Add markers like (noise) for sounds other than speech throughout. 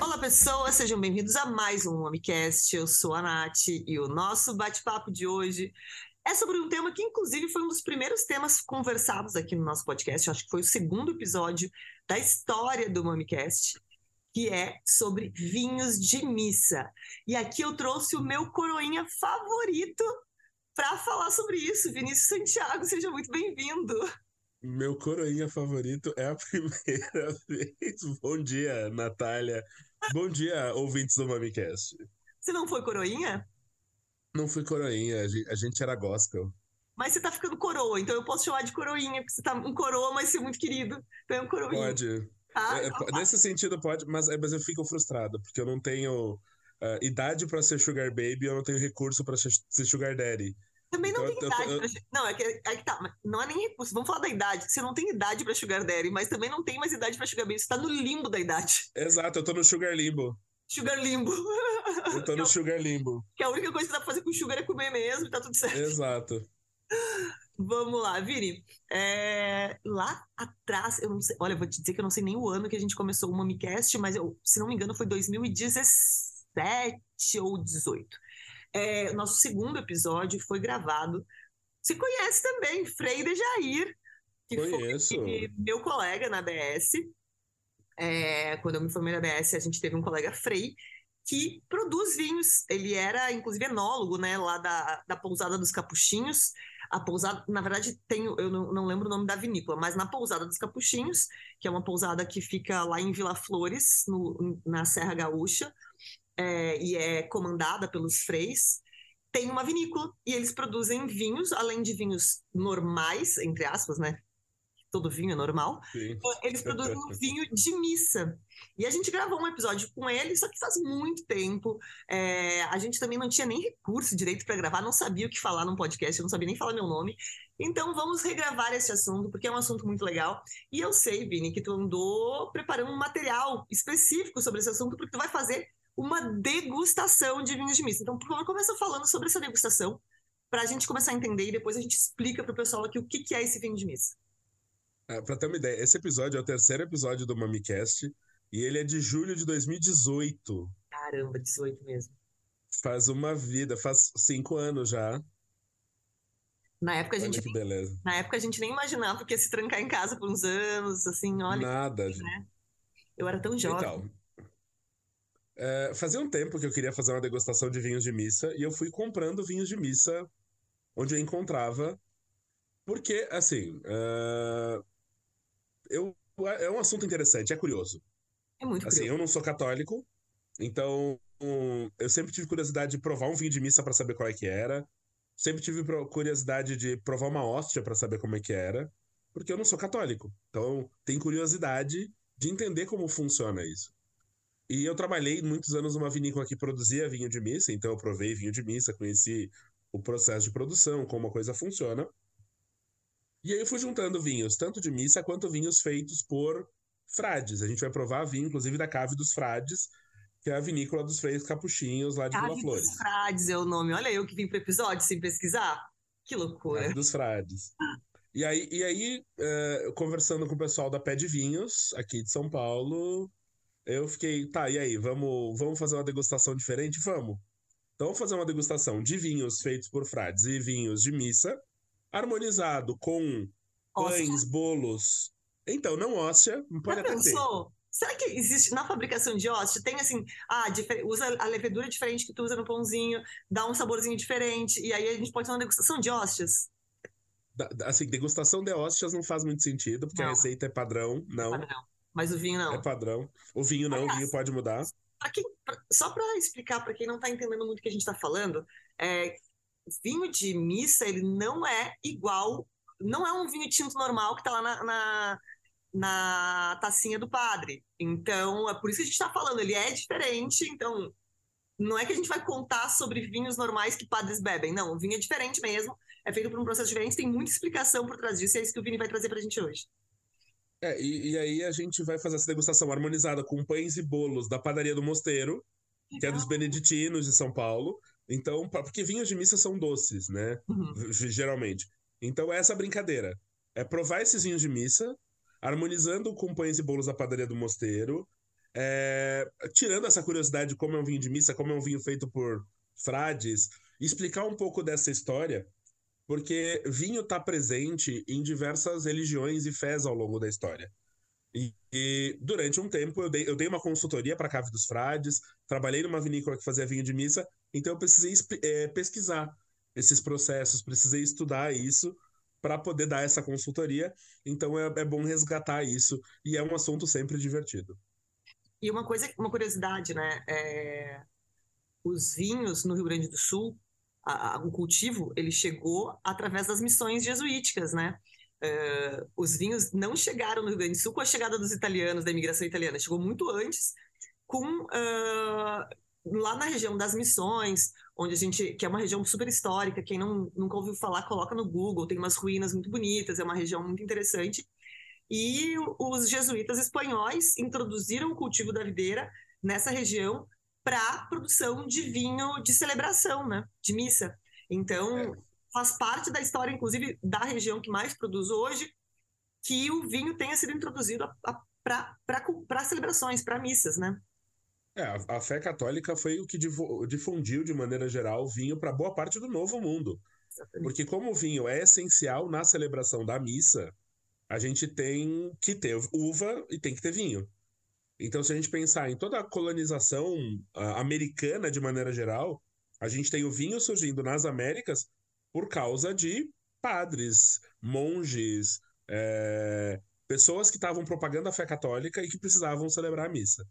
Olá, pessoas, sejam bem-vindos a mais um Homecast. Eu sou a Nath e o nosso bate-papo de hoje é sobre um tema que, inclusive, foi um dos primeiros temas conversados aqui no nosso podcast. acho que foi o segundo episódio da história do Mamicast, que é sobre vinhos de missa. E aqui eu trouxe o meu coroinha favorito para falar sobre isso. Vinícius Santiago, seja muito bem-vindo. Meu coroinha favorito é a (laughs) primeira vez. Bom dia, Natália. Bom dia, ouvintes do Mamicast. Você não foi coroinha? Não fui coroinha, a gente era gospel. Mas você tá ficando coroa, então eu posso chamar de coroinha, porque você tá um coroa, mas ser muito querido. Então é um coroinha. Pode. Ah, é, então, nesse sentido pode, mas, é, mas eu fico frustrado, porque eu não tenho uh, idade para ser sugar baby, eu não tenho recurso para ser sugar daddy. Também não então, tem idade eu, pra... Não, é que, é que tá, não é nem recurso. Vamos falar da idade. Você não tem idade pra Sugar Daddy, mas também não tem mais idade pra Sugar Baby. Você tá no limbo da idade. Exato, eu tô no Sugar Limbo. Sugar Limbo. Eu tô no Sugar Limbo. Que a única coisa que dá pra fazer com sugar é comer mesmo e tá tudo certo. Exato. Vamos lá, Vini. É, lá atrás, eu não sei. Olha, eu vou te dizer que eu não sei nem o ano que a gente começou o MamiCast, mas eu, se não me engano, foi 2017 ou 18. É, nosso segundo episódio foi gravado. Você conhece também, Frei de Jair, que Conheço. foi meu colega na BS. É, quando eu me formei na BS, a gente teve um colega Frei que produz vinhos. Ele era, inclusive, enólogo, né, lá da, da Pousada dos Capuchinhos. A pousada, na verdade, tem, eu não, não, lembro o nome da vinícola, mas na Pousada dos Capuchinhos, que é uma pousada que fica lá em Vila Flores, no, na Serra Gaúcha, é, e é comandada pelos freis, tem uma vinícola e eles produzem vinhos, além de vinhos normais, entre aspas, né? todo vinho é normal, Sim. eles produzem um vinho de missa. E a gente gravou um episódio com ele, só que faz muito tempo. É, a gente também não tinha nem recurso direito para gravar, não sabia o que falar num podcast, eu não sabia nem falar meu nome. Então vamos regravar esse assunto, porque é um assunto muito legal. E eu sei, Vini, que tu andou preparando um material específico sobre esse assunto, porque tu vai fazer uma degustação de vinhos de missa. Então, por favor, começa falando sobre essa degustação, para a gente começar a entender e depois a gente explica para o pessoal aqui o que, que é esse vinho de missa. Ah, pra ter uma ideia, esse episódio é o terceiro episódio do MamiCast e ele é de julho de 2018. Caramba, 18 mesmo. Faz uma vida, faz cinco anos já. Na época a gente. Beleza. Na época a gente nem imaginava que ia se trancar em casa por uns anos, assim, olha. Nada. Né? Eu era tão jovem. Então, é, fazia um tempo que eu queria fazer uma degustação de vinhos de missa e eu fui comprando vinhos de missa onde eu encontrava. Porque, assim, uh, eu, é um assunto interessante, é curioso. É muito assim, curioso. eu não sou católico, então um, eu sempre tive curiosidade de provar um vinho de missa para saber qual é que era. Sempre tive curiosidade de provar uma hóstia para saber como é que era, porque eu não sou católico. Então, tem curiosidade de entender como funciona isso. E eu trabalhei muitos anos numa vinícola que produzia vinho de missa, então eu provei vinho de missa, conheci o processo de produção, como a coisa funciona. E aí eu fui juntando vinhos, tanto de missa quanto vinhos feitos por frades. A gente vai provar vinho, inclusive, da Cave dos Frades, que é a vinícola dos Freios Capuchinhos, lá de Cave Vila Flores. dos Frades é o nome. Olha eu que vim pro episódio sem pesquisar. Que loucura. Cave dos Frades. E aí, e aí uh, conversando com o pessoal da Pé de Vinhos, aqui de São Paulo, eu fiquei, tá, e aí, vamos, vamos fazer uma degustação diferente? Vamos. Então, vamos fazer uma degustação de vinhos feitos por frades e vinhos de missa, harmonizado com pães, bolos. Então, não não pode Já até pensou? ter. Será que existe na fabricação de óssea? Tem assim, ah, usa a levedura diferente que tu usa no pãozinho, dá um saborzinho diferente, e aí a gente pode ter uma degustação de ósseas? Assim, degustação de ósseas não faz muito sentido, porque não. a receita é padrão, não. É padrão. Mas o vinho não. É padrão. O vinho não, Aliás, o vinho pode mudar. Pra quem, pra, só para explicar para quem não está entendendo muito o que a gente está falando, é, vinho de missa, ele não é igual, não é um vinho tinto normal que está lá na, na, na, tacinha do padre. Então, é por isso que a gente está falando, ele é diferente, então não é que a gente vai contar sobre vinhos normais que padres bebem, não, o vinho é diferente mesmo, é feito por um processo diferente, tem muita explicação por trás disso, e é isso que o Vini vai trazer para a gente hoje. É, e, e, aí a gente vai fazer essa degustação harmonizada com pães e bolos da padaria do Mosteiro, que é dos beneditinos de São Paulo, então, porque vinhos de missa são doces, né? Uhum. Geralmente. Então, essa brincadeira. é provar esses vinhos de missa, harmonizando com pães e bolos da padaria do mosteiro, é, tirando essa curiosidade de como é um vinho de missa, como é um vinho feito por frades, explicar um pouco dessa história, porque vinho está presente em diversas religiões e fés ao longo da história. E, e durante um tempo eu dei, eu dei uma consultoria para a Cave dos Frades, trabalhei numa vinícola que fazia vinho de missa, então eu precisei é, pesquisar esses processos, precisei estudar isso para poder dar essa consultoria. Então é, é bom resgatar isso e é um assunto sempre divertido. E uma coisa, uma curiosidade, né? É... Os vinhos no Rio Grande do Sul, a, a, o cultivo, ele chegou através das missões jesuíticas, né? Uh, os vinhos não chegaram no Rio Grande do Sul com a chegada dos italianos, da imigração italiana, chegou muito antes, com uh, lá na região das Missões, onde a gente, que é uma região super histórica, quem não, nunca ouviu falar, coloca no Google, tem umas ruínas muito bonitas, é uma região muito interessante. E os jesuítas espanhóis introduziram o cultivo da videira nessa região para produção de vinho de celebração, né, de missa. Então, é. faz parte da história, inclusive, da região que mais produz hoje, que o vinho tenha sido introduzido para celebrações, para missas, né? É, a, a, fé católica foi o que difundiu, de maneira geral, o vinho para boa parte do Novo Mundo. Exatamente. Porque, como o vinho é essencial na celebração da missa, a gente tem que ter uva e tem que ter vinho. Então, se a gente pensar em toda a colonização uh, americana, de maneira geral, a gente tem o vinho surgindo nas Américas por causa de padres, monges, é, pessoas que estavam propagando a fé católica e que precisavam celebrar a missa.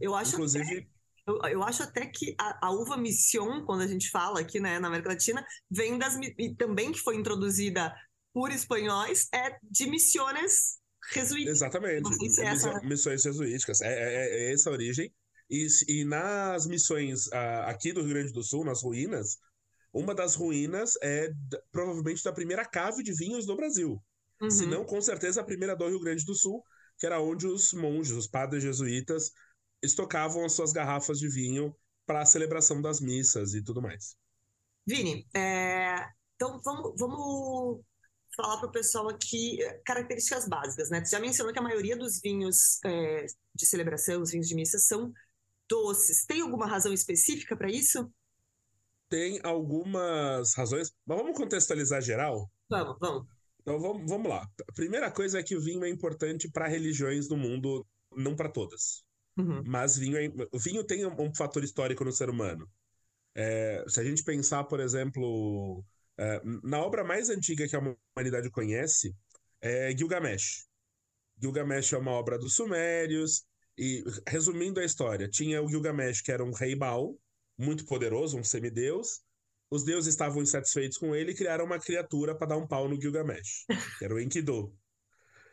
Eu acho Inclusive. Até, eu, eu, acho até que a, a, uva mission, quando a gente fala aqui né, na América Latina, vem das. E também que foi introduzida por espanhóis, é de missiones jesuíticas. Exatamente. É essa... Missões jesuíticas. É, é, é, essa a origem. E, e nas missões uh, aqui do Rio Grande do Sul, nas ruínas, uma das ruínas é provavelmente da primeira cave de vinhos do Brasil. Uhum. Se não, com certeza, a primeira do Rio Grande do Sul, que era onde os monges, os padres jesuítas, estocavam as suas garrafas de vinho para a celebração das missas e tudo mais. Vini, é... então vamos, vamos falar para o pessoal aqui é, características básicas, né? Você já mencionou que a maioria dos vinhos é, de celebração, os vinhos de missa, são doces. Tem alguma razão específica para isso? Tem algumas razões, mas vamos contextualizar geral? Vamos, vamos. Então vamos, vamos lá. A primeira coisa é que o vinho é importante para religiões do mundo, não para todas. Uhum. Mas vinho, é, o vinho tem um, um, fator histórico no ser humano. É, se a gente pensar, por exemplo, na obra mais antiga que a humanidade conhece, é Gilgamesh. Gilgamesh é uma obra dos Sumérios, e resumindo a história, tinha o Gilgamesh, que era um rei Baal, muito poderoso, um semideus. Os deuses estavam insatisfeitos com ele e criaram uma criatura para dar um pau no Gilgamesh, que era o Enkidu.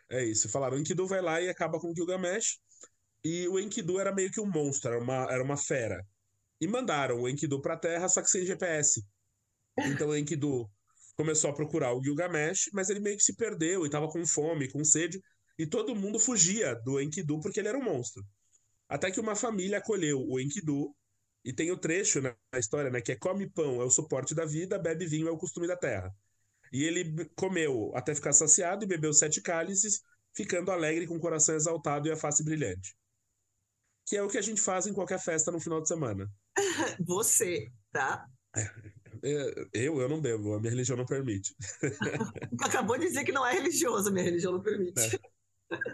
É isso, falaram: Enkidu vai lá e acaba com o Gilgamesh. E o Enkidu era meio que um monstro, era uma, era uma fera. E mandaram o Enkidu pra Terra, só que sem GPS. Então o Enkidu começou a procurar o Gilgamesh, mas ele meio que se perdeu e tava com fome, com sede. E todo mundo fugia do Enkidu porque ele era um monstro. Até que uma família acolheu o Enkidu. E tem o trecho na história, né? Que é come pão é o suporte da vida, bebe vinho é o costume da terra. E ele comeu até ficar saciado e bebeu sete cálices, ficando alegre com o coração exaltado e a face brilhante que é o que a gente faz em qualquer festa no final de semana. (laughs) Você, tá? É, eu, eu não bebo, a minha religião não permite. (laughs) Acabou de dizer que não é religioso, a minha religião não permite. É.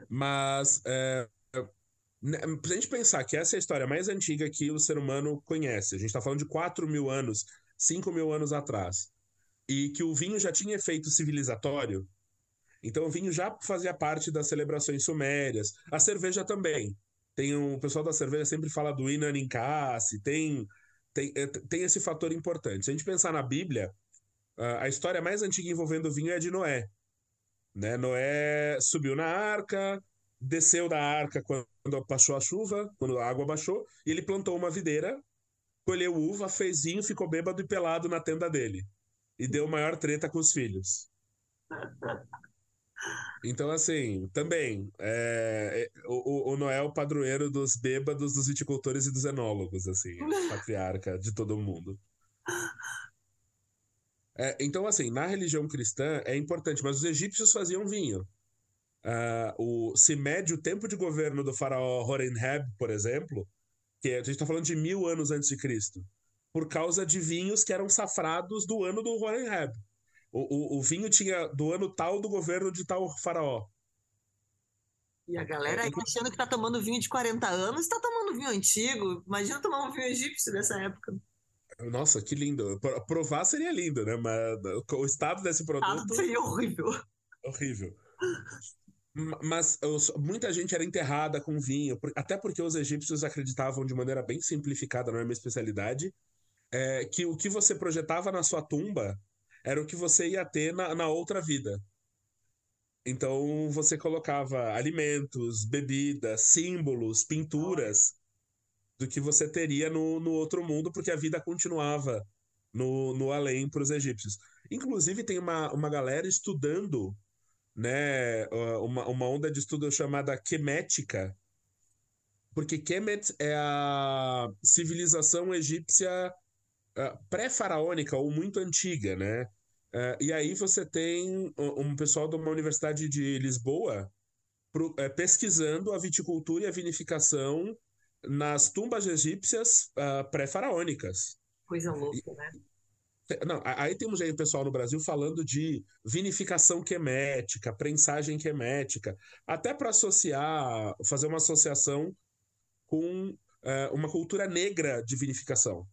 Mas, é, né, a gente pensar que essa é a história mais antiga que o ser humano conhece, a gente está falando de 4 mil anos, 5 mil anos atrás, e que o vinho já tinha efeito civilizatório, então o vinho já fazia parte das celebrações sumérias, a cerveja também. Tem um, o pessoal da cerveja sempre fala do Inan Incasse, tem, tem, é, tem esse fator importante. Se a gente pensar na Bíblia, a história mais antiga envolvendo vinho é de Noé. Né? Noé subiu na arca, desceu da arca quando baixou a chuva, quando a água baixou, e ele plantou uma videira, colheu uva, fez vinho, ficou bêbado e pelado na tenda dele. E deu maior treta com os filhos. Então, assim, também, é, é o, o Noel padroeiro dos bêbados, dos viticultores e dos enólogos, assim, (laughs) patriarca de todo mundo. É, então, assim, na religião cristã é importante, mas os egípcios faziam vinho. Uh, o, se mede o tempo de governo do faraó Horemheb, por exemplo, que a gente está falando de mil anos antes de Cristo, por causa de vinhos que eram safrados do ano do Horemheb. O, o, o vinho tinha do ano tal do governo de tal faraó. E a galera aí achando que tá tomando vinho de 40 anos, tá tomando vinho antigo. Imagina tomar um vinho egípcio dessa época. Nossa, que lindo. Provar seria lindo, né? Mas o estado desse produto. seria horrível. Horrível. Mas muita gente era enterrada com vinho, até porque os egípcios acreditavam de maneira bem simplificada, não é minha especialidade, é, que o que você projetava na sua tumba era o que você ia ter na, na outra vida. Então você colocava alimentos, bebidas, símbolos, pinturas do que você teria no, no outro mundo, porque a vida continuava no, no além para os egípcios. Inclusive, tem uma, uma galera estudando né, uma, uma onda de estudo chamada Kemética, porque Kemet é a civilização egípcia pré-faraônica ou muito antiga, né? Uh, e aí você tem um pessoal de uma universidade de Lisboa pro, é, pesquisando a viticultura e a vinificação nas tumbas egípcias uh, pré-faraônicas. Coisa louca, né? Não, aí temos aí o pessoal no Brasil falando de vinificação quemética, prensagem quemética, até para associar, fazer uma associação com uh, uma cultura negra de vinificação.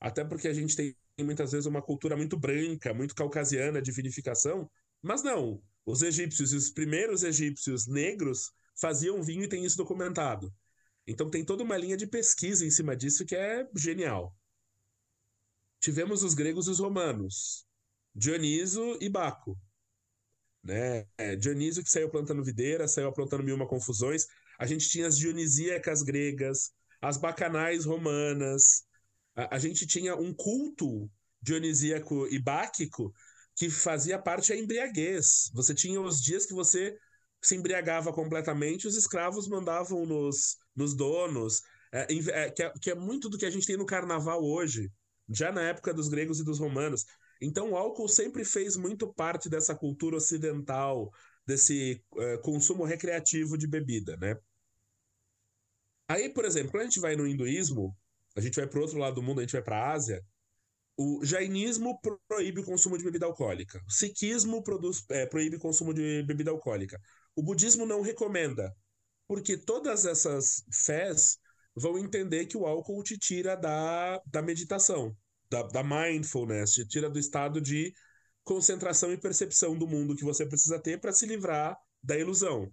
Até porque a gente tem muitas vezes uma cultura muito branca, muito caucasiana de vinificação, mas não. Os egípcios, os primeiros egípcios negros faziam vinho e tem isso documentado. Então tem toda uma linha de pesquisa em cima disso que é genial. Tivemos os gregos e os romanos, Dioniso e Baco. Né? É, Dioniso que saiu plantando videira, saiu plantando mil uma confusões. A gente tinha as dionisíacas gregas, as bacanais romanas, a, a gente tinha um culto dionisíaco e báquico que fazia parte da embriaguez. Você tinha os dias que você se embriagava completamente, os escravos mandavam nos, nos donos, é, é, que, é, que é muito do que a gente tem no carnaval hoje, já na época dos gregos e dos romanos. Então, o álcool sempre fez muito parte dessa cultura ocidental, desse uh, consumo recreativo de bebida, né? Aí, por exemplo, quando a gente vai no hinduísmo, a gente vai para o outro lado do mundo, a gente vai para a Ásia, o jainismo proíbe o consumo de bebida alcoólica. O sikhismo produz, é, proíbe o consumo de bebida alcoólica. O budismo não recomenda, porque todas essas fés vão entender que o álcool te tira da, da meditação, da, da mindfulness, te tira do estado de concentração e percepção do mundo que você precisa ter para se livrar da ilusão.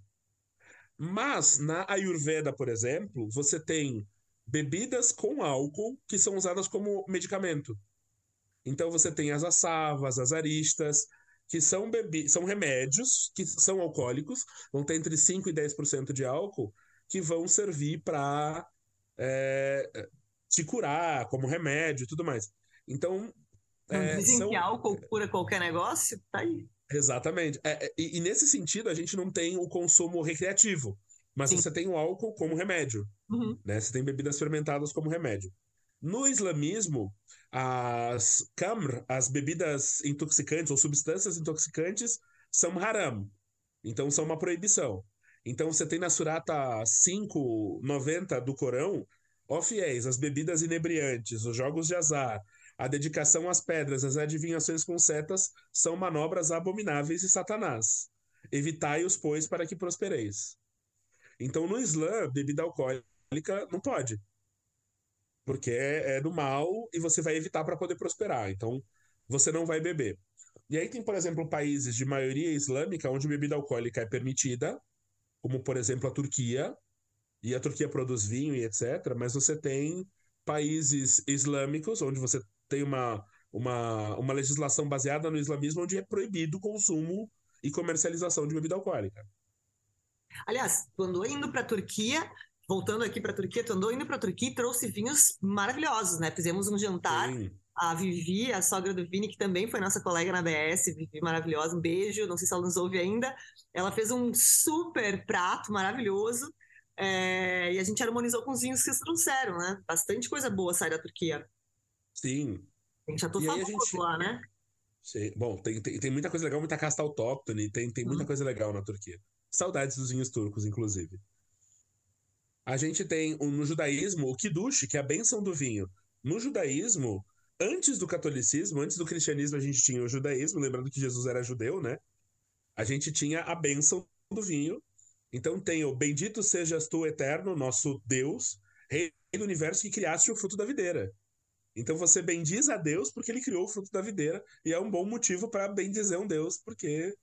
Mas na Ayurveda, por exemplo, você tem bebidas com álcool que são usadas como medicamento. Então você tem as assavas, as aristas, que são, bebi são remédios que são alcoólicos, vão ter entre 5 e 10% de álcool, que vão servir para é, te curar como remédio e tudo mais. Então. Não é, dizem são... que álcool cura qualquer negócio? Tá aí. Exatamente. É, é, e, e, nesse sentido, a gente não tem o consumo recreativo. Mas Sim. você tem o álcool como remédio. Uhum. Né? Você tem bebidas fermentadas como remédio. No islamismo, as kamr, as bebidas intoxicantes ou substâncias intoxicantes, são haram. Então são uma proibição. Então você tem na Surata 590 do Corão, ó fiéis, as bebidas inebriantes, os jogos de azar, a dedicação às pedras, as adivinhações com setas são manobras abomináveis de Satanás. Evitai-os, pois, para que prospereis. Então, no Islã, bebida alcoólica não pode. Porque é, é do mal e você vai evitar para poder prosperar. Então, você não vai beber. E aí tem, por exemplo, países de maioria islâmica onde bebida alcoólica é permitida, como, por exemplo, a Turquia. E a Turquia produz vinho e etc. Mas você tem países islâmicos onde você tem uma, uma, uma legislação baseada no islamismo onde é proibido o consumo e comercialização de bebida alcoólica. Aliás, tu andou indo para a Turquia, voltando aqui para a Turquia, tu andou indo para a Turquia e trouxe vinhos maravilhosos, né? Fizemos um jantar. Sim. A Vivi, a sogra do Vini, que também foi nossa colega na BS, Vivi maravilhosa, um beijo, não sei se ela nos ouve ainda. Ela fez um super prato maravilhoso é, e a gente harmonizou com os vinhos que eles trouxeram, né? Bastante coisa boa sai da Turquia. Sim. A gente já tô falando gente... lá, né? Sim. Bom, tem, tem, tem, muita coisa legal, muita casta autóctone, tem, tem muita hum. coisa legal na Turquia. Saudades dos vinhos turcos, inclusive. A gente tem no judaísmo o kiddush, que é a benção do vinho. No judaísmo, antes do catolicismo, antes do cristianismo, a gente tinha o judaísmo, lembrando que Jesus era judeu, né? A gente tinha a benção do vinho. Então tem o bendito sejas tu eterno, nosso Deus, rei do universo que criaste o fruto da videira. Então você bendiz a Deus porque ele criou o fruto da videira e é um bom motivo para bendizer um Deus, porque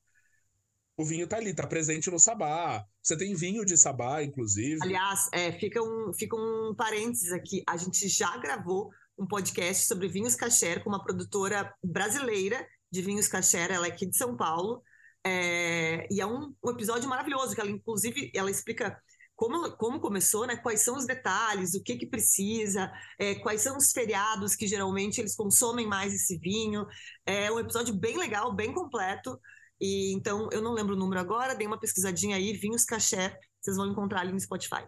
o vinho tá ali, tá presente no sabá. Você tem vinho de sabá, inclusive. Aliás, é, fica, um, fica um parênteses aqui. A gente já gravou um podcast sobre vinhos kasher com uma produtora brasileira de vinhos kasher, ela é aqui de São Paulo. É, e é um, um, episódio maravilhoso, que ela, inclusive, ela explica como, como começou, né? Quais são os detalhes, o que que precisa, é, quais são os feriados que geralmente eles consomem mais esse vinho. É um episódio bem legal, bem completo. E então eu não lembro o número agora, dei uma pesquisadinha aí, vinhos caché, vocês vão encontrar ali no Spotify.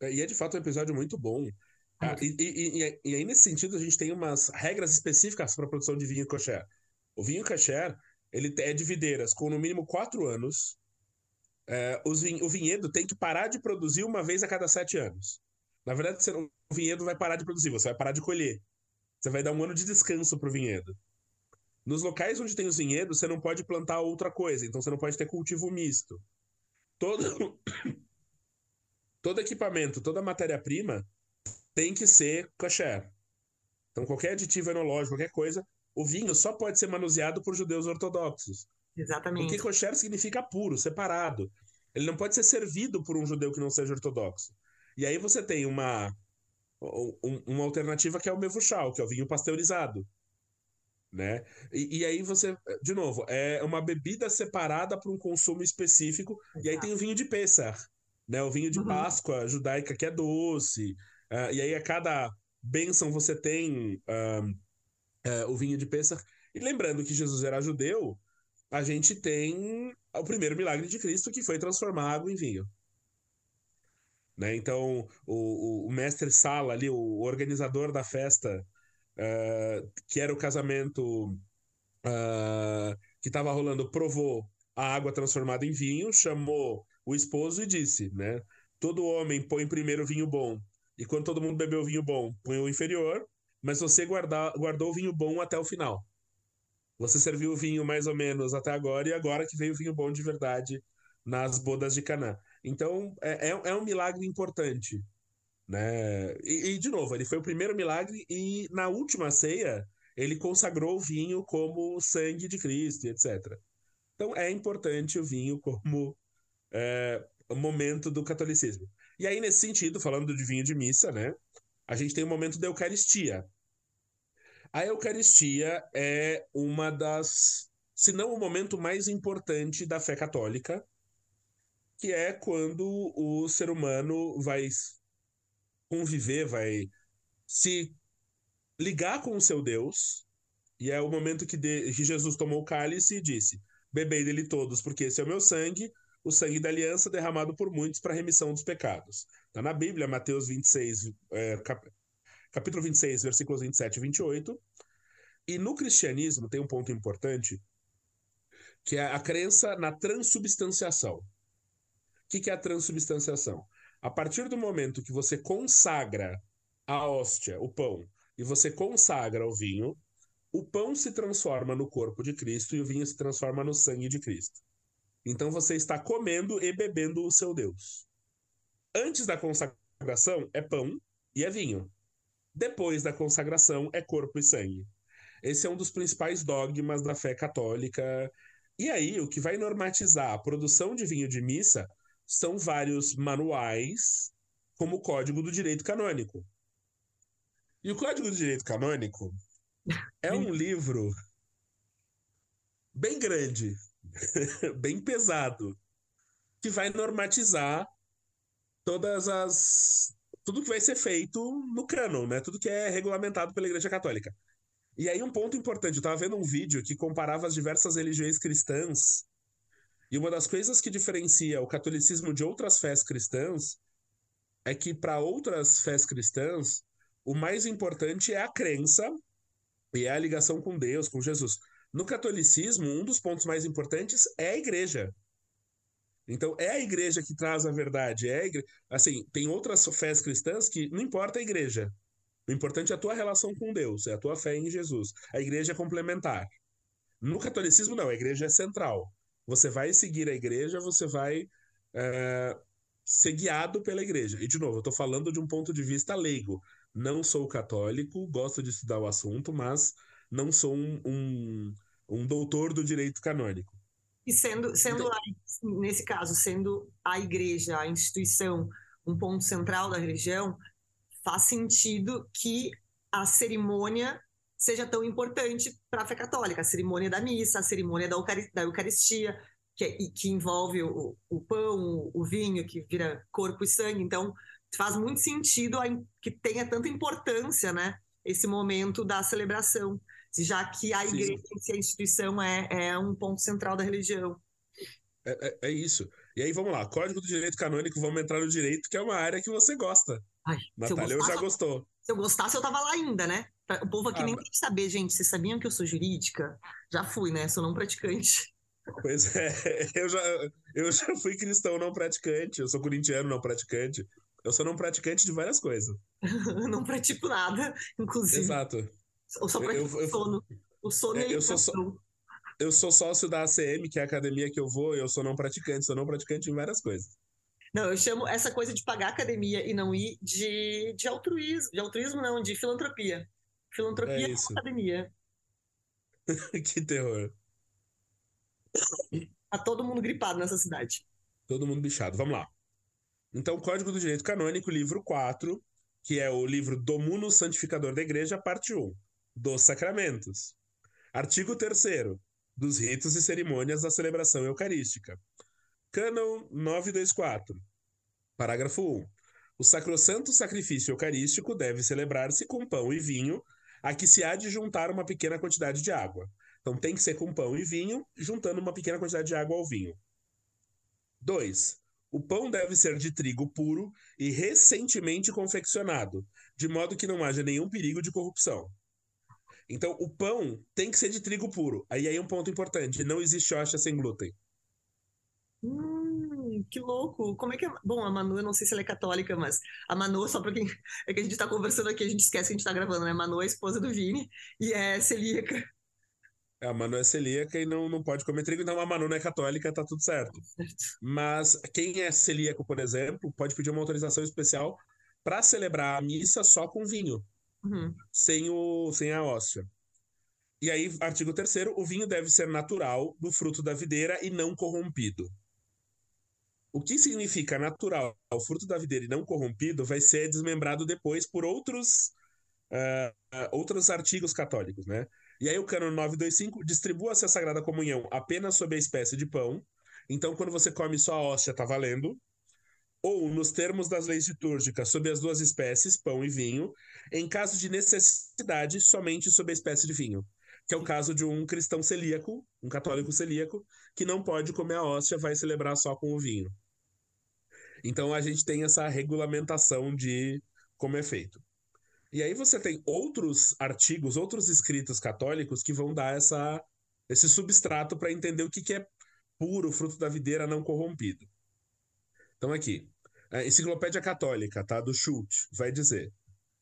É, e é de fato um episódio muito bom. Ah, e, e, e, aí, nesse sentido, a gente tem umas regras específicas para a produção de vinho kosher. O vinho kosher, ele é de videiras com no mínimo quatro anos, é, vin o vinhedo tem que parar de produzir uma vez a cada sete anos. Na verdade, você não, o vinhedo vai parar de produzir, você vai parar de colher. Você vai dar um ano de descanso para o vinhedo. Nos locais onde tem os vinhedos, você não pode plantar outra coisa, então você não pode ter cultivo misto. Todo, (coughs) todo equipamento, toda matéria-prima tem que ser kosher. Então, qualquer aditivo enológico, qualquer coisa, o vinho só pode ser manuseado por judeus ortodoxos. Exatamente. Porque kosher significa puro, separado. Ele não pode ser servido por um judeu que não seja ortodoxo. E aí você tem uma, uma alternativa que é o mevuchal, que é o vinho pasteurizado. Né? E, e, aí você, de novo, é uma bebida separada para um consumo específico. Exato. E aí tem o vinho de Pesach, né? o vinho de uhum. Páscoa judaica que é doce. Uh, e aí a cada bênção você tem uh, uh, o vinho de Pesach. E lembrando que Jesus era judeu, a gente tem o primeiro milagre de Cristo, que foi transformar água em vinho. Né? Então, o, o, mestre Sala, ali, o organizador da festa, uh, que era o casamento uh, que estava rolando, provou a água transformada em vinho, chamou o esposo e disse, né? Todo homem põe primeiro vinho bom, e quando todo mundo bebeu vinho bom, põe o inferior, mas você guarda, guardou o vinho bom até o final. Você serviu o vinho mais ou menos até agora, e agora que veio o vinho bom de verdade nas bodas de Caná. Então, é, é, é um milagre importante. Né? E, e, de novo, ele foi o primeiro milagre, e na última ceia, ele consagrou o vinho como sangue de Cristo, etc. Então, é importante o vinho como é, momento do catolicismo. E aí, nesse sentido, falando de vinho de missa, né? A gente tem o momento da Eucaristia, a Eucaristia é uma das, se não o momento mais importante da fé católica, que é quando o ser humano vai conviver, vai se ligar com o seu Deus, e é o momento que, de, que Jesus tomou o cálice e disse: Bebei dele todos, porque esse é o meu sangue, o sangue da aliança derramado por muitos para remissão dos pecados. Está na Bíblia, Mateus 26, é, cap capítulo 26, versículos 27 e 28. E no cristianismo tem um ponto importante, que é a crença na transubstanciação. O que, que é a transubstanciação? A partir do momento que você consagra a hóstia, o pão, e você consagra o vinho, o pão se transforma no corpo de Cristo e o vinho se transforma no sangue de Cristo. Então você está comendo e bebendo o seu Deus. Antes da consagração é pão e é vinho. Depois da consagração é corpo e sangue. Esse é um dos principais dogmas da fé católica. E aí, o que vai normatizar a produção de vinho de missa são vários manuais, como o Código do Direito Canônico. E o Código do Direito Canônico (laughs) é um livro bem grande, (laughs) bem pesado, que vai normatizar todas as tudo que vai ser feito no cânon, né? Tudo que é regulamentado pela Igreja Católica. E aí um ponto importante, eu estava vendo um vídeo que comparava as diversas religiões cristãs, e uma das coisas que diferencia o catolicismo de outras fés cristãs é que para outras fés cristãs, o mais importante é a crença e é a ligação com Deus, com Jesus. No catolicismo, um dos pontos mais importantes é a igreja. Então, é a igreja que traz a verdade. É a igre... Assim, tem outras fés cristãs que não importa a igreja. O importante é a tua relação com Deus, é a tua fé em Jesus. A igreja é complementar. No catolicismo, não, a igreja é central. Você vai seguir a igreja, você vai é, ser guiado pela igreja. E, de novo, eu estou falando de um ponto de vista leigo. Não sou católico, gosto de estudar o assunto, mas não sou um, um, um doutor do direito canônico. E sendo, sendo então, a, nesse caso, sendo a igreja, a instituição, um ponto central da religião, faz sentido que a cerimônia seja tão importante para a fé católica, a cerimônia da missa, a cerimônia da, Eucaristia, que, é, que envolve o, o pão, o vinho, que vira corpo e sangue. Então, faz muito sentido que tenha tanta importância, né, esse momento da celebração, já que a igreja, a instituição, é, é um ponto central da religião. É, é, é, isso. E aí, vamos lá, Código do Direito Canônico, vamos entrar no direito, que é uma área que você gosta. Ai, Natália, eu, gostasse, eu já gostou. Se eu gostasse, eu tava lá ainda, né? O povo aqui ah, nem mas... quer saber, gente. Vocês sabiam que eu sou jurídica? Já fui, né? Sou não praticante. Pois é, (laughs) eu já, eu já fui cristão não praticante, eu sou corintiano não praticante. Eu sou não praticante de várias coisas. (laughs) não pratico nada, inclusive. Exato. Eu só pratico eu, eu, sono. O sono é, eu sou, só, eu sou sócio da ACM, que é a academia que eu vou, e eu sou não praticante, sou não praticante em várias coisas. Não, eu chamo essa coisa de pagar academia e não ir de, de altruísmo. De altruísmo, não, de filantropia. Filantropia é, isso. academia. (laughs) que terror. Tá todo mundo gripado nessa cidade. Todo mundo bichado. Vamos lá. Então, Código do Direito Canônico, livro 4, que é o livro Domuno Santificador da Igreja, parte 1, dos sacramentos. Artigo 3 dos ritos e cerimônias da celebração eucarística. Cânon 924. Parágrafo 1. O sacrossanto sacrifício eucarístico deve celebrar-se com pão e vinho, a que se há de juntar uma pequena quantidade de água. Então tem que ser com pão e vinho, juntando uma pequena quantidade de água ao vinho. 2. O pão deve ser de trigo puro e recentemente confeccionado, de modo que não haja nenhum perigo de corrupção. Então, o pão tem que ser de trigo puro. Aí aí é um ponto importante: não existe hoxa sem glúten. Hum, que louco! Como é que é? Bom, a Manu, eu não sei se ela é católica, mas a Manu, só para quem. É que a gente está conversando aqui, a gente esquece que a gente está gravando, né? A Manu é a esposa do Vini e é celíaca. A Manu é celíaca e não, não pode comer trigo, então a Manu não é católica, tá tudo certo. certo. Mas quem é celíaco, por exemplo, pode pedir uma autorização especial para celebrar a missa só com vinho, uhum. sem, o, sem a hóstia. E aí, artigo 3 o vinho deve ser natural, do fruto da videira e não corrompido. O que significa natural, o fruto da videira e não corrompido, vai ser desmembrado depois por outros, uh, outros artigos católicos, né? E aí o cano 925 distribua-se a Sagrada Comunhão apenas sob a espécie de pão. Então, quando você come só a hóstia, tá valendo. Ou, nos termos das leis litúrgicas, sob as duas espécies, pão e vinho. Em caso de necessidade, somente sob a espécie de vinho. Que é o caso de um cristão celíaco, um católico celíaco, que não pode comer a hóstia, vai celebrar só com o vinho. Então a gente tem essa regulamentação de como é feito. E aí você tem outros artigos, outros escritos católicos que vão dar essa, esse substrato para entender o que, que é puro, fruto da videira não corrompido. Então aqui, a Enciclopédia Católica, tá, do Schultz, vai dizer: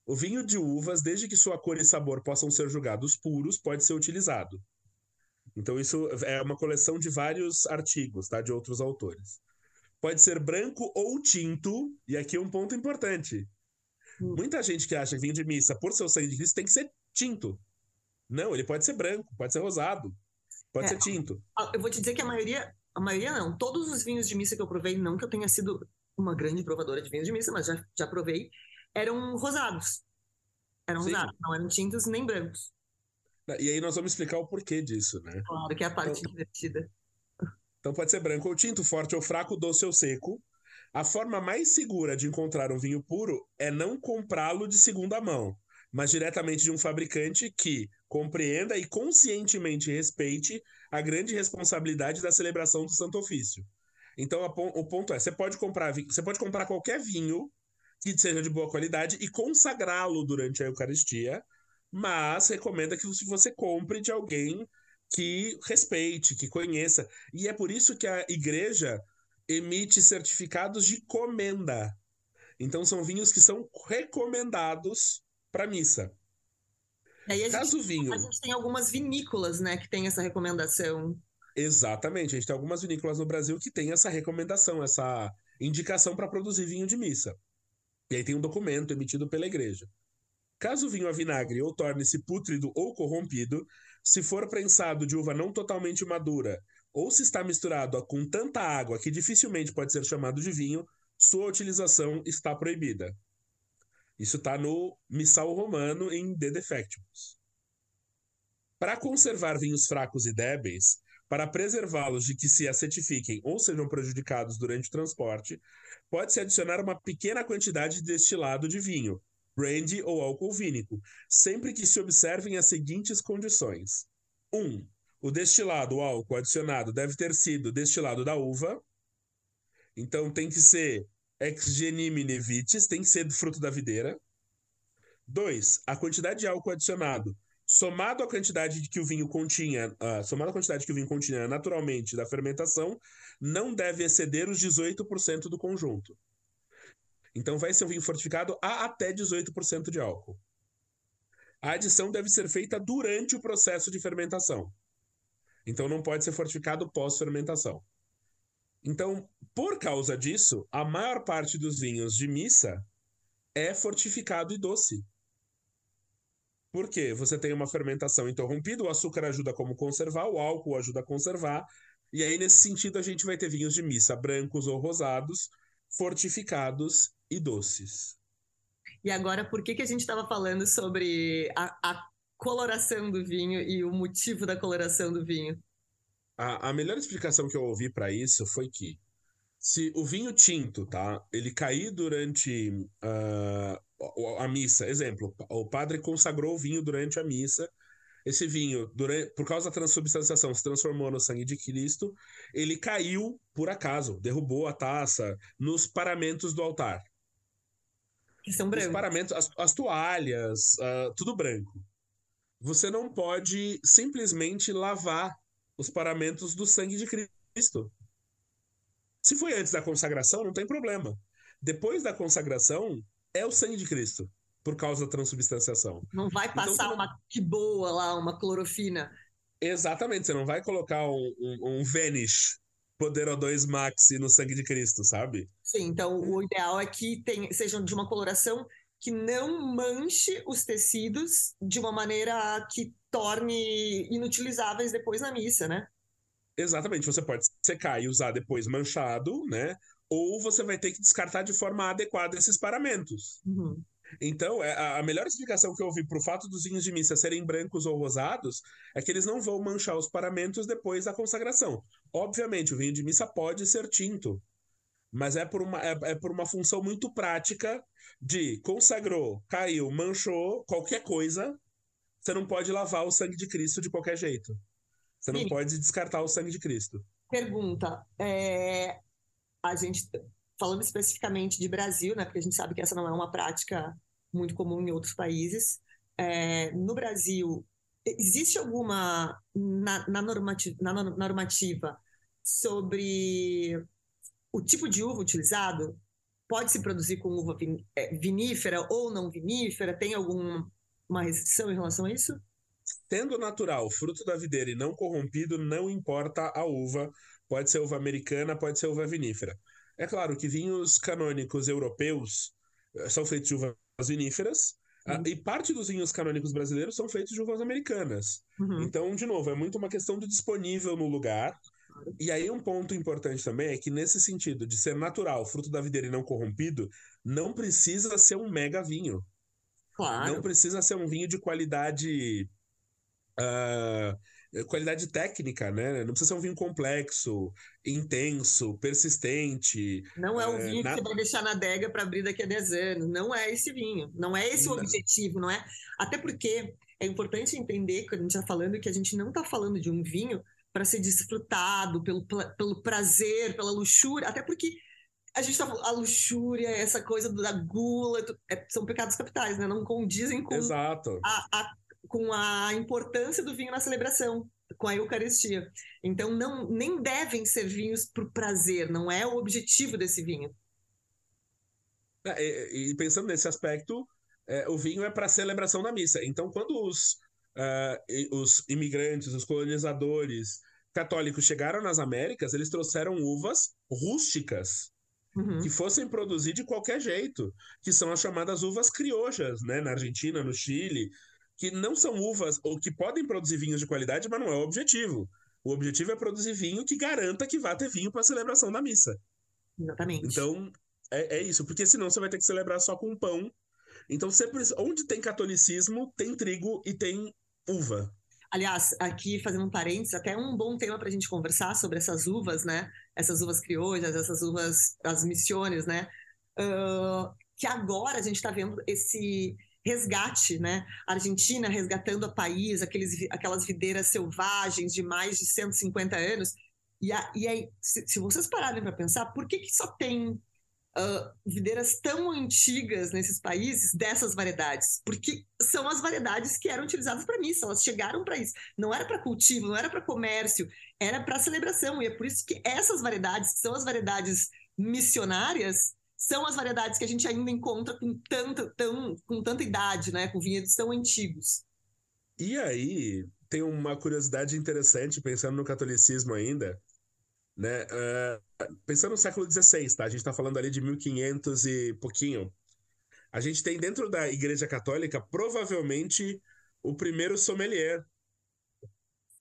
o vinho de uvas, desde que sua cor e sabor possam ser julgados puros, pode ser utilizado. Então isso é uma coleção de vários artigos, tá, de outros autores. Pode ser branco ou tinto, e aqui é um ponto importante. Hum. Muita gente que acha que vinho de missa, por seu sangue de Cristo, tem que ser tinto. Não, ele pode ser branco, pode ser rosado, pode é, ser tinto. Eu vou te dizer que a maioria, a maioria não, todos os vinhos de missa que eu provei, não que eu tenha sido uma grande provadora de vinhos de missa, mas já, já provei, eram rosados. Eram Sim. rosados, não eram tintos nem brancos. E aí nós vamos explicar o porquê disso, né? Claro, que é a parte então, divertida. Então pode ser branco ou tinto, forte ou fraco, doce ou seco. A forma mais segura de encontrar um vinho puro é não comprá-lo de segunda mão, mas diretamente de um fabricante que compreenda e conscientemente respeite a grande responsabilidade da celebração do Santo Ofício. Então o ponto é, você pode comprar, você pode comprar qualquer vinho que seja de boa qualidade e consagrá-lo durante a Eucaristia, mas recomenda que você compre de alguém que respeite, que conheça. E é por isso que a igreja emite certificados de comenda. Então são vinhos que são recomendados para missa. Caso gente, vinho. A gente tem algumas vinícolas, né, que tem essa recomendação. Exatamente, a gente tem algumas vinícolas no Brasil que tem essa recomendação, essa indicação para produzir vinho de missa. E aí tem um documento emitido pela igreja. Caso o vinho a vinagre ou torne-se pútrido ou corrompido, se for prensado de uva não totalmente madura, ou se está misturado com tanta água que dificilmente pode ser chamado de vinho, sua utilização está proibida. Isso está no Missal Romano em De Defectibus. Para conservar vinhos fracos e débeis, para preservá-los de que se acetifiquem ou sejam prejudicados durante o transporte, pode-se adicionar uma pequena quantidade de destilado de vinho, brandy ou álcool vínico, sempre que se observem as seguintes condições: 1. Um, o destilado, o álcool adicionado, deve ter sido destilado da uva. Então tem que ser ex genimine vitis, tem que ser do fruto da videira. 2. A quantidade de álcool adicionado, somado à quantidade que o vinho continha, uh, somado à quantidade que o vinho continha naturalmente da fermentação, não deve exceder os 18% do conjunto. Então vai ser um vinho fortificado a até 18% de álcool. A adição deve ser feita durante o processo de fermentação. Então não pode ser fortificado pós-fermentação. Então, por causa disso, a maior parte dos vinhos de missa é fortificado e doce. Por quê? Você tem uma fermentação interrompida, o açúcar ajuda como conservar, o álcool ajuda a conservar, e aí nesse sentido a gente vai ter vinhos de missa brancos ou rosados, fortificados e doces. E agora, por que, que a gente estava falando sobre a, a coloração do vinho e o motivo da coloração do vinho? A, a melhor explicação que eu ouvi para isso foi que se o vinho tinto, tá, ele cair durante uh, a missa, exemplo, o padre consagrou o vinho durante a missa, esse vinho, durante, por causa da transubstanciação, se transformou no sangue de Cristo, ele caiu por acaso, derrubou a taça nos paramentos do altar. Que são brancos. Os paramentos, as, as toalhas, uh, tudo branco. Você não pode simplesmente lavar os paramentos do sangue de Cristo. Se foi antes da consagração, não tem problema. Depois da consagração, é o sangue de Cristo, por causa da transubstanciação. Não vai então, passar então, uma que boa lá, uma clorofina. Exatamente, você não vai colocar um, um, um Vanish Poder O2 Maxi no sangue de Cristo, sabe? Sim, então o ideal é que tem, sejam de uma coloração que não manche os tecidos de uma maneira que torne inutilizáveis depois na missa, né? Exatamente, você pode secar e usar depois manchado, né? Ou você vai ter que descartar de forma adequada esses paramentos. Uhum. Então, é, a melhor explicação que eu ouvi para o fato dos vinhos de missa serem brancos ou rosados é que eles não vão manchar os paramentos depois da consagração. Obviamente, o vinho de missa pode ser tinto, mas é por uma, é, é por uma função muito prática de consagrou, caiu, manchou, qualquer coisa, você não pode lavar o sangue de Cristo de qualquer jeito. Você não Sim. pode descartar o sangue de Cristo. Pergunta: é, a gente, falando especificamente de Brasil, né, porque a gente sabe que essa não é uma prática muito comum em outros países. É, no Brasil, existe alguma na, na, normativa, na normativa sobre o tipo de uva utilizado? pode se produzir com uva é, vinífera ou não vinífera? Tem alguma restrição em relação a isso? Tendo natural, fruto da videira e não corrompido, não importa a uva. Pode ser uva americana, pode ser uva vinífera. É claro que vinhos canônicos europeus eh, são feitos de uvas viníferas, ah, Uhum. E parte dos vinhos canônicos brasileiros são feitos de uvas americanas. Uhum. Então, de novo, é muito uma questão do disponível no lugar. E aí um ponto importante também é que nesse sentido de ser natural, fruto da videira e não corrompido, não precisa ser um mega vinho. Claro. Não precisa ser um vinho de qualidade uh, qualidade técnica, né? Não precisa ser um vinho complexo, intenso, persistente. Não é o vinho na... que você vai deixar na adega para abrir daqui a 10 anos. Não é esse vinho. Não é esse o objetivo, não é? Até porque é importante entender, quando a gente está falando, que a gente não está falando de um vinho para ser desfrutado, pelo, pelo prazer, pela luxúria, até porque a gente tá a luxúria, essa coisa da gula, é, são pecados capitais, né? Não condizem com Exato. A, a, com a importância do vinho na celebração. com a Eucaristia. Então, não, nem devem ser vinhos por prazer, não é o objetivo desse vinho. É, e, e pensando nesse aspecto, é, o vinho é para celebração da missa. Então, quando os, uh, os imigrantes, os colonizadores católicos chegaram nas Américas, eles trouxeram uvas rústicas. Uhum. Que fossem produzir de qualquer jeito, que são as chamadas uvas criojas, né? Na Argentina, no Chile, que não são uvas, ou que podem produzir vinhos de qualidade, mas não é o objetivo. O objetivo é produzir vinho que garanta que vá ter vinho para a celebração da missa. Exatamente. Então, é, é, isso, porque senão você vai ter que celebrar só com pão. Então, sempre, onde tem catolicismo, tem trigo e tem uva. Aliás, aqui fazendo um parênteses, até um bom tema para a gente conversar sobre essas uvas, né? Essas uvas crioujas, essas uvas, as missiones, né? Uh, que agora a gente está vendo esse resgate, né? A Argentina resgatando o país, aqueles, aquelas videiras selvagens de mais de 150 anos. E, a, e aí, se, se vocês pararem para pensar, por que, que só tem uh, videiras tão antigas nesses países dessas variedades, porque são as variedades que eram utilizadas para missa, elas chegaram para isso. Não era para cultivo, não era para comércio, era para celebração. E é por isso que essas variedades, que são as variedades missionárias, são as variedades que a gente ainda encontra com tanta, tão, com tanta idade, né? com vinhedos tão antigos. E aí, tem uma curiosidade interessante, pensando no catolicismo ainda, né? Uh, pensando no século XVI, tá? A gente está falando ali de 1500 e pouquinho. A gente tem dentro da Igreja Católica provavelmente o primeiro sommelier.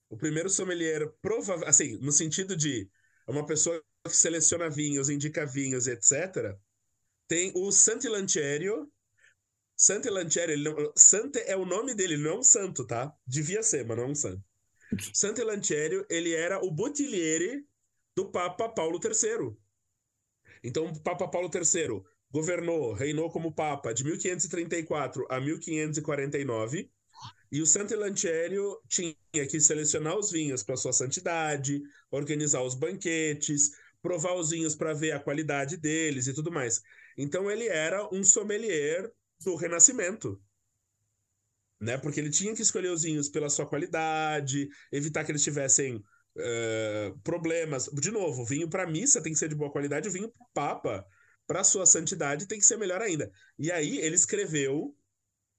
O primeiro sommelier, prova assim, no sentido de uma pessoa que seleciona vinhos, indica vinhos, etc. Tem o ele não, Sante é o nome dele, não é um santo, tá? Devia ser, mas não é um santo. Santilancerio, ele era o bottigliere do Papa Paulo III. Então, o Papa Paulo III governou, reinou como Papa de 1534 a 1549, e o Santo Elantério tinha que selecionar os vinhos para sua santidade, organizar os banquetes, provar os vinhos para ver a qualidade deles e tudo mais. Então ele era um sommelier do Renascimento. Né? Porque ele tinha que escolher os vinhos pela sua qualidade, evitar que eles tivessem uh, problemas. De novo, vinho para missa tem que ser de boa qualidade, o vinho para Papa, para sua santidade, tem que ser melhor ainda. E aí ele escreveu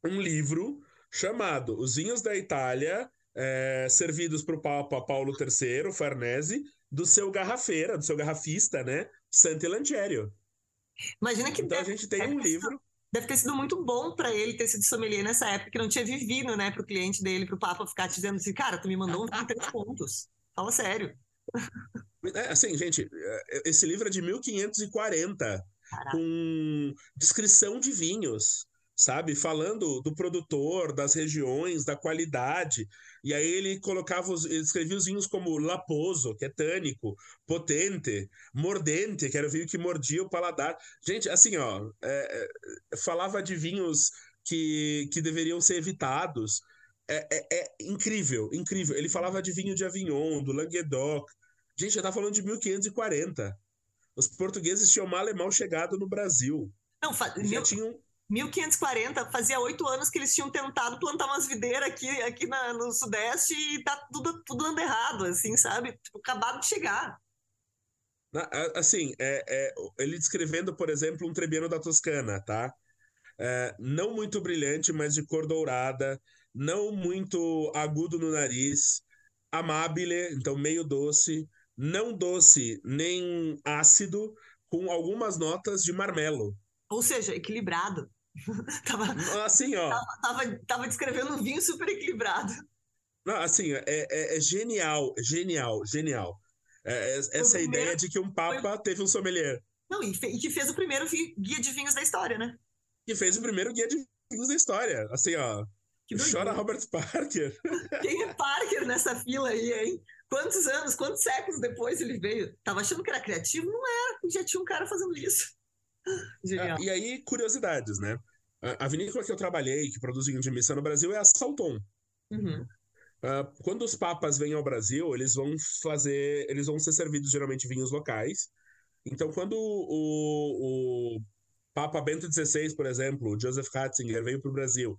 um livro chamado Os Vinhos da Itália, é, servidos para o Papa Paulo III, Farnese, do seu garrafeira, do seu garrafista, né? Sant'Elangerio. Imagina que então deve, a gente tem um livro. Deve ter sido muito bom para ele ter sido sommelier nessa época que não tinha vivido, né, para o cliente dele, para o Papa ficar te dizendo assim, cara, tu me mandou um três pontos. Fala sério. É, assim, gente, é, esse livro é de 1540, Caraca. com descrição de vinhos, sabe? Falando do produtor, das regiões, da qualidade. E aí ele colocava, os, ele escrevia os vinhos como laposo, que é tânico, potente, mordente, que era o vinho que mordia o paladar. Gente, assim, ó, é, é, falava de vinhos que, que deveriam ser evitados. É, é, é, incrível, incrível. Ele falava de vinho de Avignon, do Languedoc. Gente, já tá falando de 1540. Os portugueses tinham mal e mal chegado no Brasil. Não, fa... Mil... tinham 1540, fazia oito anos que eles tinham tentado plantar umas videiras aqui, aqui na, no Sudeste e tá tudo, tudo dando errado, assim, sabe? Tipo, acabado de chegar. Assim, é, é, ele descrevendo, por exemplo, um Trebbiano da Toscana, tá? É, não muito brilhante, mas de cor dourada, não muito agudo no nariz, amabile, então meio doce, não doce nem ácido, com algumas notas de marmelo. Ou seja, equilibrado. (laughs) tava, assim, ó. Tava, tava, tava, descrevendo um vinho super equilibrado. Não, assim, é, é, é genial, genial, genial. É, é essa primeiro, ideia de que um papa foi... teve um sommelier. Não, e, fe, e, que fez o primeiro guia de vinhos da história, né? Que fez o primeiro guia de vinhos da história. Assim, ó. Chora Robert Parker. (laughs) Quem é Parker nessa fila aí, hein? Quantos anos, quantos séculos depois ele veio? Tava achando que era criativo? Não era, já tinha um cara fazendo isso. (laughs) Genial. Ah, e aí, curiosidades, né? A vinícola que eu trabalhei, que produz vinho de missa no Brasil, é a Salton. Uhum. Uh, quando os papas vêm ao Brasil, eles vão fazer. Eles vão ser servidos geralmente vinhos locais. Então, quando o, o Papa Bento XVI, por exemplo, Joseph Ratzinger, veio para o Brasil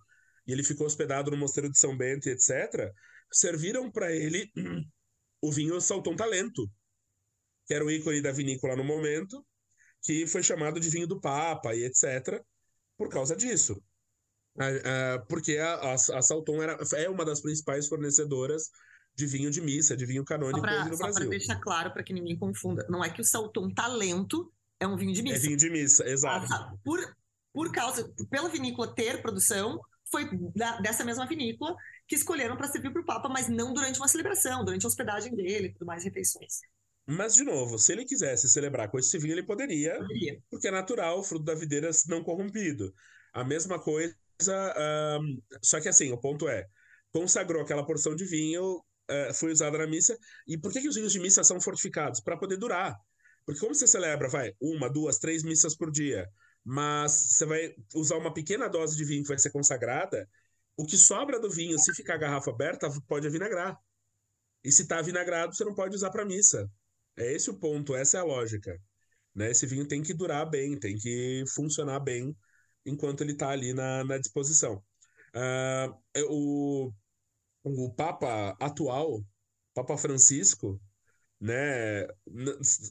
e ele ficou hospedado no Mosteiro de São Bento, etc., serviram para ele (clears throat) o vinho Salton Talento, que era o ícone da vinícola no momento, que foi chamado de vinho do Papa e etc., por causa disso. porque a, a, a Salton era, é uma das principais fornecedoras de vinho de missa, de vinho canônico pra, no só Brasil. Para deixar claro, para que ninguém confunda, não é que o Salton Talento é um vinho de missa. É vinho de missa, exato. Ah, por, por causa, pela vinícola ter produção, foi da, dessa mesma vinícola que escolheram para servir para o Papa, mas não durante uma celebração, durante a hospedagem dele, tudo mais refeições. Mas, de novo, se ele quisesse celebrar com esse vinho, ele poderia, poderia. porque é natural, fruto da videira não corrompido. A mesma coisa, só que assim, o ponto é, consagrou aquela porção de vinho, uh, foi usada na missa, e por que, que os vinhos de missa são fortificados? Para poder durar. Porque como você celebra, vai, uma, duas, três missas por dia, mas você vai usar uma pequena dose de vinho que vai ser consagrada, o que sobra do vinho, se ficar a garrafa aberta, pode avinagrar. E se está vinagrado, você não pode usar para missa. É esse o ponto, essa é a lógica. Né? Esse vinho tem que durar bem, tem que funcionar bem enquanto ele está ali na, na disposição. Uh, o, o Papa atual, Papa Francisco, né?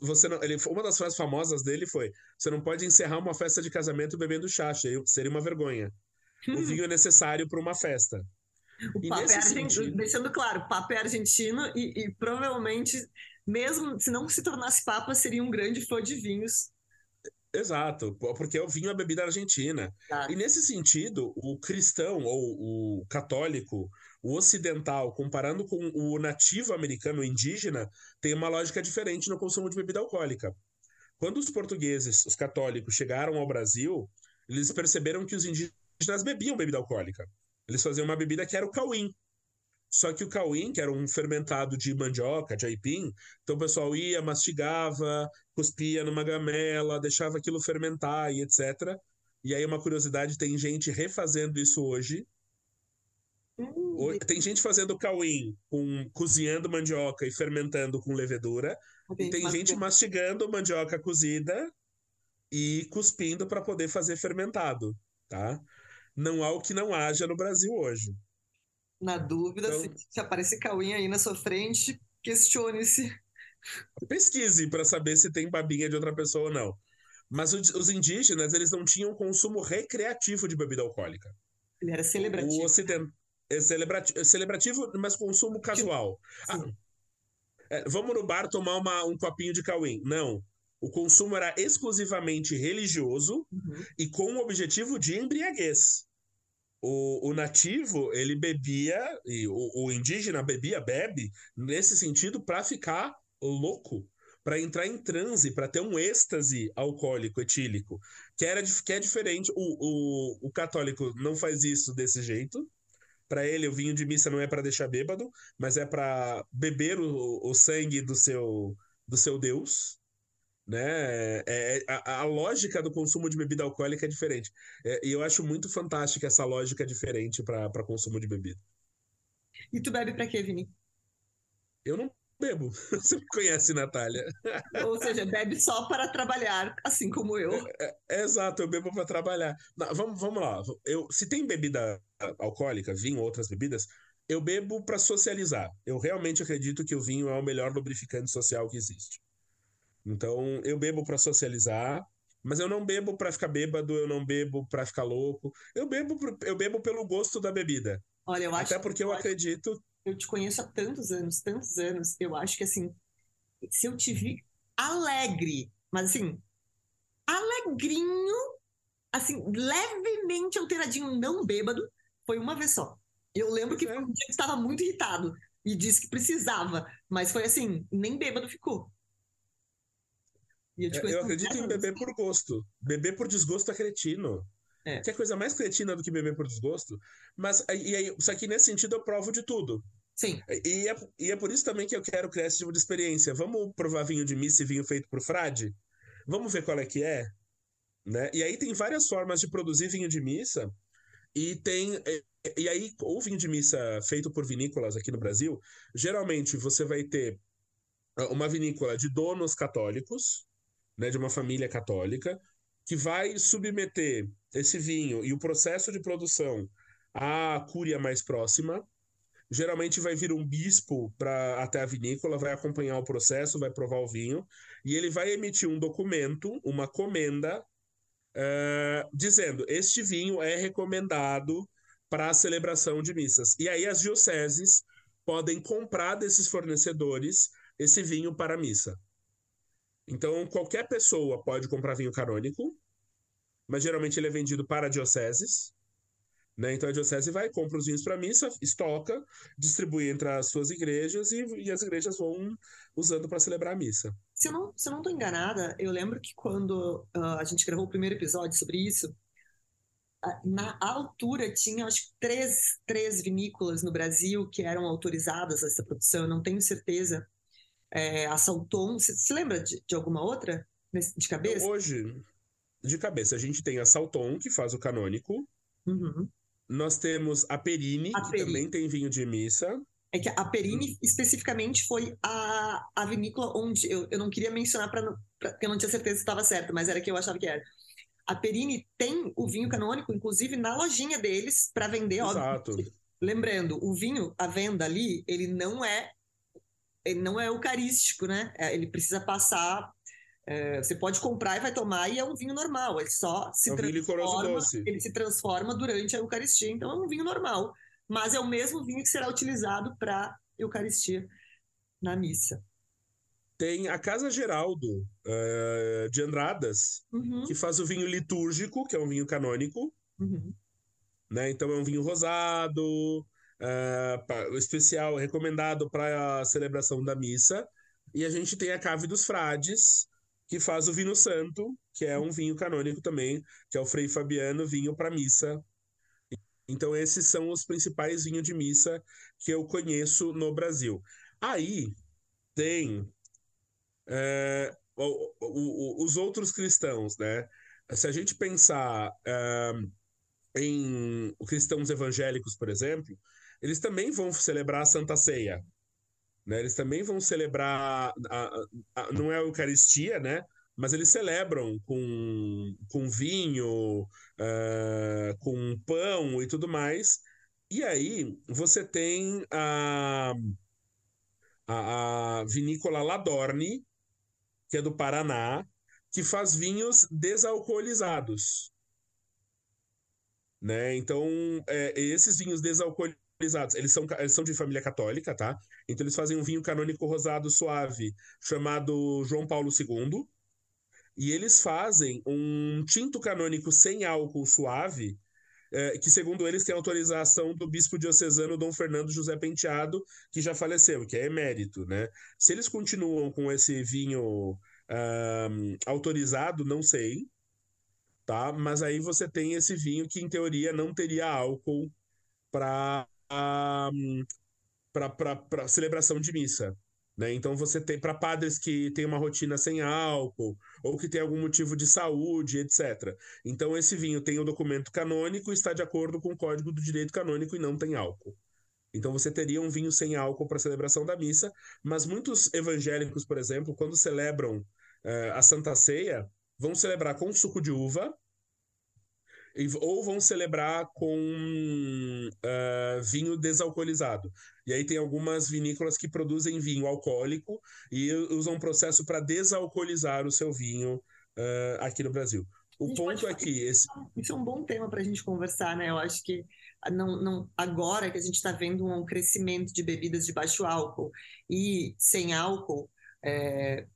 Você não, ele, uma das frases famosas dele foi: você não pode encerrar uma festa de casamento bebendo chá, seria uma vergonha. O vinho é necessário para uma festa. O e papo é argentino, sentido... deixando claro, o papo é argentino e, e, provavelmente mesmo se não se tornasse papa, seria um grande fã de vinhos. Exato, porque o vinho é bebida argentina. E nesse sentido, o cristão ou o católico, o ocidental, comparando com o nativo americano, o indígena, tem uma lógica diferente no consumo de bebida alcoólica. Quando os portugueses, os católicos, chegaram ao Brasil, eles perceberam que os indígenas bebiam bebida alcoólica. Eles faziam uma bebida que era o cauim, só que o cauim, que era um fermentado de mandioca, de aipim, então o pessoal ia, mastigava, cuspia numa gamela, deixava aquilo fermentar e etc. E aí uma curiosidade, tem gente refazendo isso hoje. Hum. Tem gente fazendo cauim com cozinhando mandioca e fermentando com levedura. Okay, e tem gente mastigando mandioca cozida e cuspindo para poder fazer fermentado, tá? Não há o que não haja no Brasil hoje. Na dúvida, então, se, se aparecer Cauim aí na sua frente, questione-se. Pesquise para saber se tem babinha de outra pessoa ou não. Mas os indígenas, eles não tinham consumo recreativo de bebida alcoólica. Ele era celebrativo. O ocident... é celebrativo, é celebrativo, mas consumo casual. Ah, é, vamos no bar tomar uma, um copinho de cauim. Não. O consumo era exclusivamente religioso uhum. e com o objetivo de embriaguez. O, o nativo, ele bebia, e o, o indígena bebia, bebe, nesse sentido, para ficar louco, para entrar em transe, para ter um êxtase alcoólico, etílico, que, era, que é diferente. O, o, o católico não faz isso desse jeito. Para ele, o vinho de missa não é para deixar bêbado, mas é para beber o, o sangue do seu, do seu Deus né? É, é, a, a, lógica do consumo de bebida alcoólica é diferente. É, e eu acho muito fantástica essa lógica diferente para consumo de bebida. E tu bebe para quê, Vini? Eu não bebo. (laughs) Você me conhece, Natália. Ou seja, bebe só para trabalhar, assim como eu. É, é, exato, eu bebo para trabalhar. Não, vamos, vamos lá. Eu, se tem bebida alcoólica, vinho ou outras bebidas, eu bebo para socializar. Eu realmente acredito que o vinho é o melhor lubrificante social que existe. Então, eu bebo para socializar, mas eu não bebo para ficar bêbado, eu não bebo para ficar louco. Eu bebo, eu bebo pelo gosto da bebida. Olha, eu acho Até porque eu, eu acredito. Eu te conheço há tantos anos, tantos anos. Eu acho que assim, se eu te vi alegre, mas assim, alegrinho, assim, levemente alteradinho, não bêbado, foi uma vez só. Eu lembro que é. um dia que estava muito irritado e disse que precisava, mas foi assim, nem bêbado ficou. Eu, é, eu acredito em beber por gosto. Beber por desgosto é cretino. É. Que é coisa mais cretina do que beber por desgosto. Mas e aí, só que nesse sentido eu provo de tudo. Sim. E é, e é por isso também que eu quero criar esse tipo de experiência. Vamos provar vinho de missa e vinho feito por frade? Vamos ver qual é que é? Né? E aí tem várias formas de produzir vinho de missa. E tem. E aí, o vinho de missa feito por vinícolas aqui no Brasil, geralmente você vai ter uma vinícola de donos católicos, né, de uma família católica, que vai submeter esse vinho e o processo de produção à cúria mais próxima. geralmente vai vir um bispo para até a vinícola, vai acompanhar o processo, vai provar o vinho, e ele vai emitir um documento, uma comenda, uh, dizendo: este vinho é recomendado para a celebração de missas. E aí as dioceses podem comprar desses fornecedores esse vinho para a missa. Então, qualquer pessoa pode comprar vinho canônico, mas geralmente ele é vendido para dioceses. Né? Então a diocese vai, compra os vinhos para missa, estoca, distribui entre as suas igrejas e, e as igrejas vão usando para celebrar a missa. Se eu não estou enganada, eu lembro que quando uh, a gente gravou o primeiro episódio sobre isso, na altura tinha acho que três, três vinícolas no Brasil que eram autorizadas a essa produção, eu não tenho certeza. É, a Salton, você se lembra de, de alguma outra de cabeça? Hoje, de cabeça, a gente tem a Salton, que faz o canônico. Uhum. Nós temos a Perini, a que Perini. também tem vinho de missa. É que a Perini, hum. especificamente, foi a, a vinícola onde eu, eu não queria mencionar para porque eu não tinha certeza se estava certo, mas era que eu achava que era. A Perini tem o vinho canônico, inclusive, na lojinha deles para vender. Exato. Óbvio. Lembrando, o vinho, a venda ali, ele não é não é eucarístico, né? É, ele precisa passar. É, você pode comprar e vai tomar e é um vinho normal. Ele só se é um transforma. Ele se transforma durante a Eucaristia, então é um vinho normal. Mas é o mesmo vinho que será utilizado para Eucaristia na missa tem a Casa Geraldo uh, de Andradas, uhum. que faz o vinho litúrgico, que é um vinho canônico. Uhum. Né? Então é um vinho rosado, uh, especial, recomendado para a celebração da missa. E a gente tem a Cave dos Frades, que faz o vinho santo, que é um vinho canônico também, que é o Frei Fabiano, vinho para missa. Então esses são os principais vinhos de missa que eu conheço no Brasil. Aí tem é, o, o, os outros cristãos, né? Se a gente pensar é, em cristãos evangélicos, por exemplo, eles também vão celebrar a Santa Ceia. Né? Eles também vão celebrar, a, a, não é a Eucaristia, né? mas eles celebram com, com vinho, uh, com pão e tudo mais. E aí você tem a, a, a vinícola Ladorne, que é do Paraná, que faz vinhos desalcoolizados. Né? Então, é, esses vinhos desalcoolizados, eles são, eles são de família católica, tá? Então, eles fazem um vinho canônico rosado suave chamado João Paulo II. E eles fazem um tinto canônico sem álcool suave, é, que, segundo eles, tem autorização do bispo diocesano Dom Fernando José Penteado, que já faleceu, que é emérito, né? Se eles continuam com esse vinho um, autorizado, não sei, tá? Mas aí você tem esse vinho que, em teoria, não teria álcool para para celebração de missa. Né? Então você tem para padres que têm uma rotina sem álcool ou que tem algum motivo de saúde, etc. Então esse vinho tem o documento canônico está de acordo com o Código do Direito Canônico e não tem álcool. Então você teria um vinho sem álcool para celebração da missa, mas muitos evangélicos, por exemplo, quando celebram uh, a Santa Ceia, vão celebrar com suco de uva ou vão celebrar com uh, vinho desalcoolizado. E aí tem algumas vinícolas que produzem vinho alcoólico e usam um processo para desalcoolizar o seu vinho uh, aqui no Brasil. O ponto é que esse... isso é um bom tema para a gente conversar, né? Eu acho que não, não, agora que a gente está vendo um crescimento de bebidas de baixo álcool e sem álcool, é,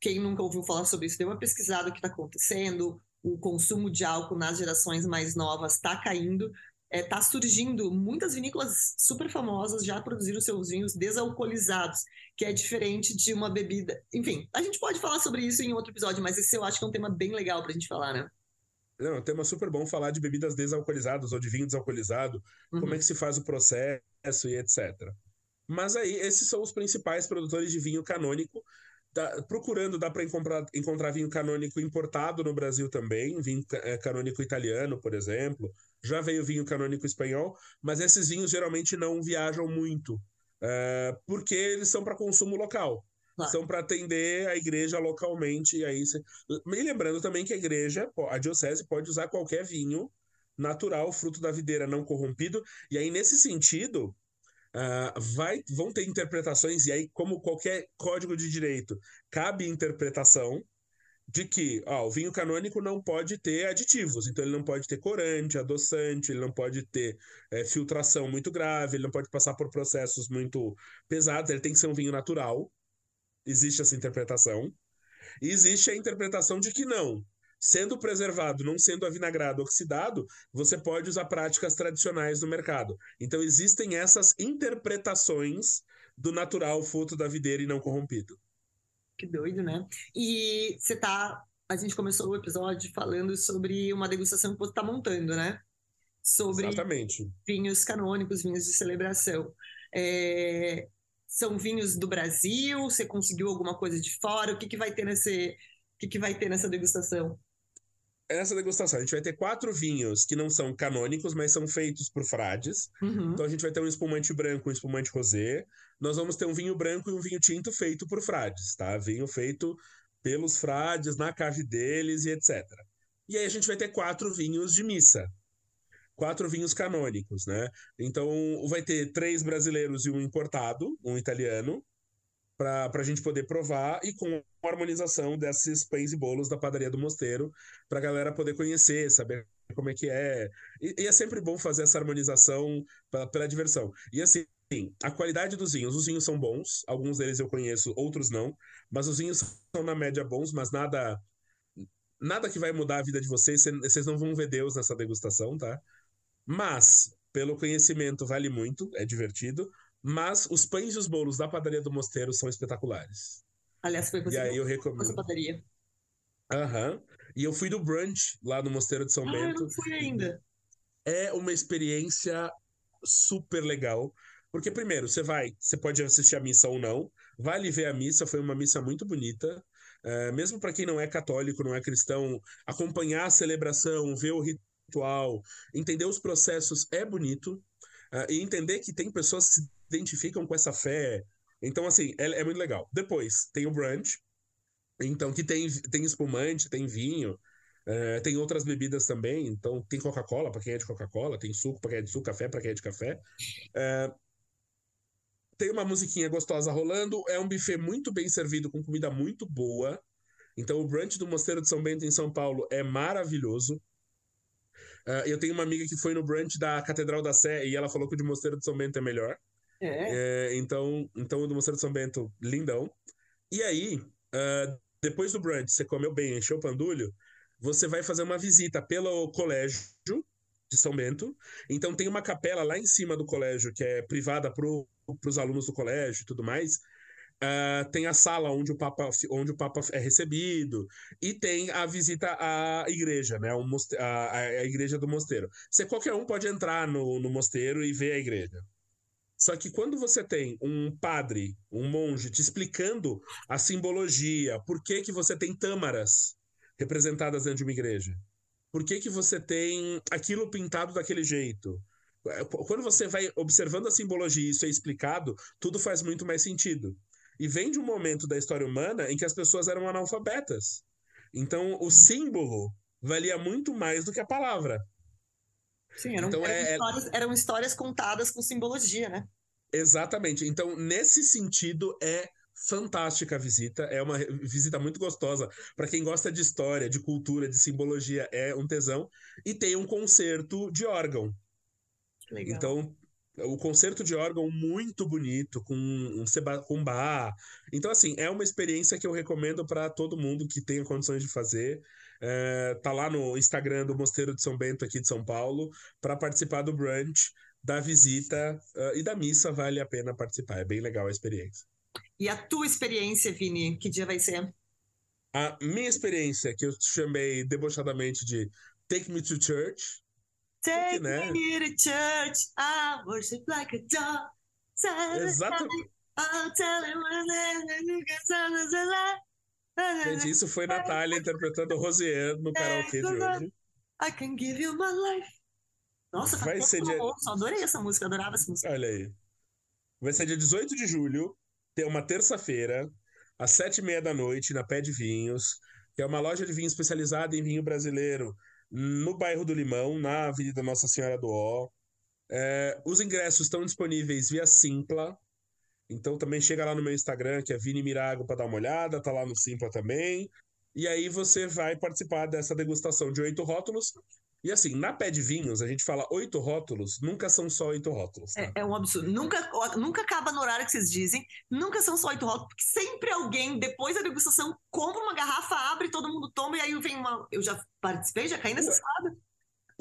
quem nunca ouviu falar sobre isso, deu uma pesquisada o que está acontecendo, o consumo de álcool nas gerações mais novas está caindo, está é, tá surgindo muitas vinícolas super famosas já produziram seus vinhos desalcoolizados, que é diferente de uma bebida. Enfim, a gente pode falar sobre isso em outro episódio, mas esse eu acho que é um tema bem legal para a gente falar, né? Não, é um tema super bom falar de bebidas desalcoolizadas ou de vinho desalcoolizado, uhum. como é que se faz o processo e etc. Mas aí, esses são os principais produtores de vinho canônico Tá, procurando, dá para encontrar, encontrar vinho canônico importado no Brasil também, vinho é, canônico italiano, por exemplo. Já veio vinho canônico espanhol, mas esses vinhos geralmente não viajam muito, é, porque eles são para consumo local. Claro. São para atender a igreja localmente. E aí, se... e lembrando também que a igreja, a diocese, pode usar qualquer vinho natural, fruto da videira não corrompido. E aí, nesse sentido, Uh, vai, vão ter interpretações, e aí, como qualquer código de direito, cabe interpretação de que ó, o vinho canônico não pode ter aditivos, então ele não pode ter corante, adoçante, ele não pode ter é, filtração muito grave, ele não pode passar por processos muito pesados, ele tem que ser um vinho natural. Existe essa interpretação. E existe a interpretação de que não. Sendo preservado, não sendo avinagrado, oxidado, você pode usar práticas tradicionais no mercado. Então existem essas interpretações do natural fruto da videira e não corrompido. Que doido, né? E você tá. A gente começou o episódio falando sobre uma degustação que você está montando, né? Sobre Exatamente. vinhos canônicos, vinhos de celebração. É... São vinhos do Brasil? Você conseguiu alguma coisa de fora? O que, que vai ter nesse. O que, que vai ter nessa degustação? Nessa degustação, a gente vai ter quatro vinhos que não são canônicos, mas são feitos por frades. Uhum. Então a gente vai ter um espumante branco, um espumante rosé. Nós vamos ter um vinho branco e um vinho tinto feito por frades, tá? Vinho feito pelos frades, na cave deles e etc. E aí a gente vai ter quatro vinhos de missa. Quatro vinhos canônicos, né? Então vai ter três brasileiros e um importado, um italiano para a gente poder provar e com a harmonização desses pães e bolos da padaria do Mosteiro, para a galera poder conhecer, saber como é que é. E, e é sempre bom fazer essa harmonização pela, pela diversão. E assim, a qualidade dos vinhos, os vinhos são bons, alguns deles eu conheço, outros não, mas os vinhos são na média bons, mas nada nada que vai mudar a vida de vocês, vocês não vão ver Deus nessa degustação, tá? Mas pelo conhecimento vale muito, é divertido. Mas os pães e os bolos da padaria do Mosteiro são espetaculares. Aliás, foi você e aí eu recomendo. essa padaria. Aham. Uhum. E eu fui do brunch lá no Mosteiro de São ah, Bento. Eu não fui ainda. É uma experiência super legal. Porque, primeiro, você vai, você pode assistir a missa ou não. Vale ver a missa, foi uma missa muito bonita. É, mesmo para quem não é católico, não é cristão, acompanhar a celebração, ver o ritual, entender os processos é bonito. Uh, e entender que tem pessoas que se identificam com essa fé. Então, assim, é, é muito legal. Depois, tem o brunch, então, que tem, tem espumante, tem vinho, uh, tem outras bebidas também. Então, tem Coca-Cola para quem é de Coca-Cola, tem suco para quem é de suco, café para quem é de café. Uh, tem uma musiquinha gostosa rolando. É um buffet muito bem servido, com comida muito boa. Então, o brunch do Mosteiro de São Bento, em São Paulo, é maravilhoso. Uh, eu tenho uma amiga que foi no brunch da Catedral da Sé e ela falou que o de Mosteiro de São Bento é melhor. É. é então, então, o do Mosteiro de São Bento, lindão. E aí, uh, depois do brunch, você comeu bem, encheu o pandulho, você vai fazer uma visita pelo colégio de São Bento. Então, tem uma capela lá em cima do colégio que é privada para os alunos do colégio e tudo mais. Uh, tem a sala onde o, Papa, onde o Papa é recebido, e tem a visita à igreja, né? a, a, igreja do mosteiro. Você, qualquer um pode entrar no, no mosteiro e ver a igreja. Só que quando você tem um padre, um monge, te explicando a simbologia, por que, que você tem tâmaras representadas dentro de uma igreja, por que, que você tem aquilo pintado daquele jeito, quando você vai observando a simbologia e isso é explicado, tudo faz muito mais sentido. E vem de um momento da história humana em que as pessoas eram analfabetas. Então, o símbolo valia muito mais do que a palavra. Sim, eram, então, eram, é, é... histórias, eram histórias contadas com simbologia, né? Exatamente. Então, nesse sentido, é fantástica a visita. É uma visita muito gostosa. Para quem gosta de história, de cultura, de simbologia, é um tesão. E tem um concerto de órgão. Legal. Então, o concerto de órgão muito bonito, com um com bar. Então, assim, é uma experiência que eu recomendo para todo mundo que tenha condições de fazer. É, tá lá no Instagram do Mosteiro de São Bento, aqui de São Paulo, para participar do brunch, da visita uh, e da missa. Vale a pena participar, é bem legal a experiência. E a tua experiência, Vini, que dia vai ser? A minha experiência, que eu chamei debochadamente de Take Me to Church, Take né? me to church, I worship like a dog. Exatamente. Gente, isso foi Natália interpretando Rosiane no karaokê de hoje. I can give you my life. Nossa, vai ser dia... Ouço, adorei essa música, adorava essa música. Olha aí. Vai ser dia 18 de julho, ter uma terça-feira, às sete e meia da noite, na Pé de Vinhos, que é uma loja de vinho especializada em vinho brasileiro no bairro do Limão, na Avenida Nossa Senhora do Ó. É, os ingressos estão disponíveis via Simpla. Então também chega lá no meu Instagram, que é Vini Mirago, para dar uma olhada, tá lá no Simpla também. E aí você vai participar dessa degustação de oito rótulos. E assim, na pé de vinhos, a gente fala oito rótulos, nunca são só oito rótulos. Tá? É, é, um absurdo. Nunca, nunca acaba no horário que vocês dizem, nunca são só oito rótulos, porque sempre alguém, depois da degustação, compra uma garrafa, abre, todo mundo toma, e aí vem uma. Eu já participei, já caí nessa escada.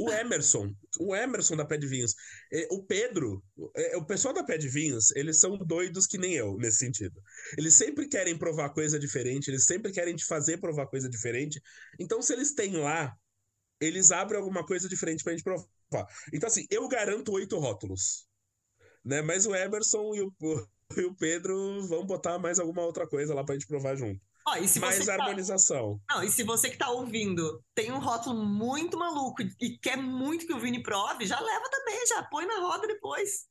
O Emerson, o Emerson da Pé de Vinhos, é, o Pedro, é, o pessoal da Pé de Vinhos, eles são doidos que nem eu, nesse sentido. Eles sempre querem provar coisa diferente, eles sempre querem te fazer provar coisa diferente. Então, se eles têm lá, eles abrem alguma coisa diferente pra gente provar. Então, assim, eu garanto oito rótulos. Né? Mas o Emerson e o, (laughs) e o Pedro vão botar mais alguma outra coisa lá pra gente provar junto. Ó, se mais você tá- harmonização. Tá... Não, e se você que tá ouvindo tem um rótulo muito maluco e quer muito que o Vini prove, já leva também, já põe na roda depois.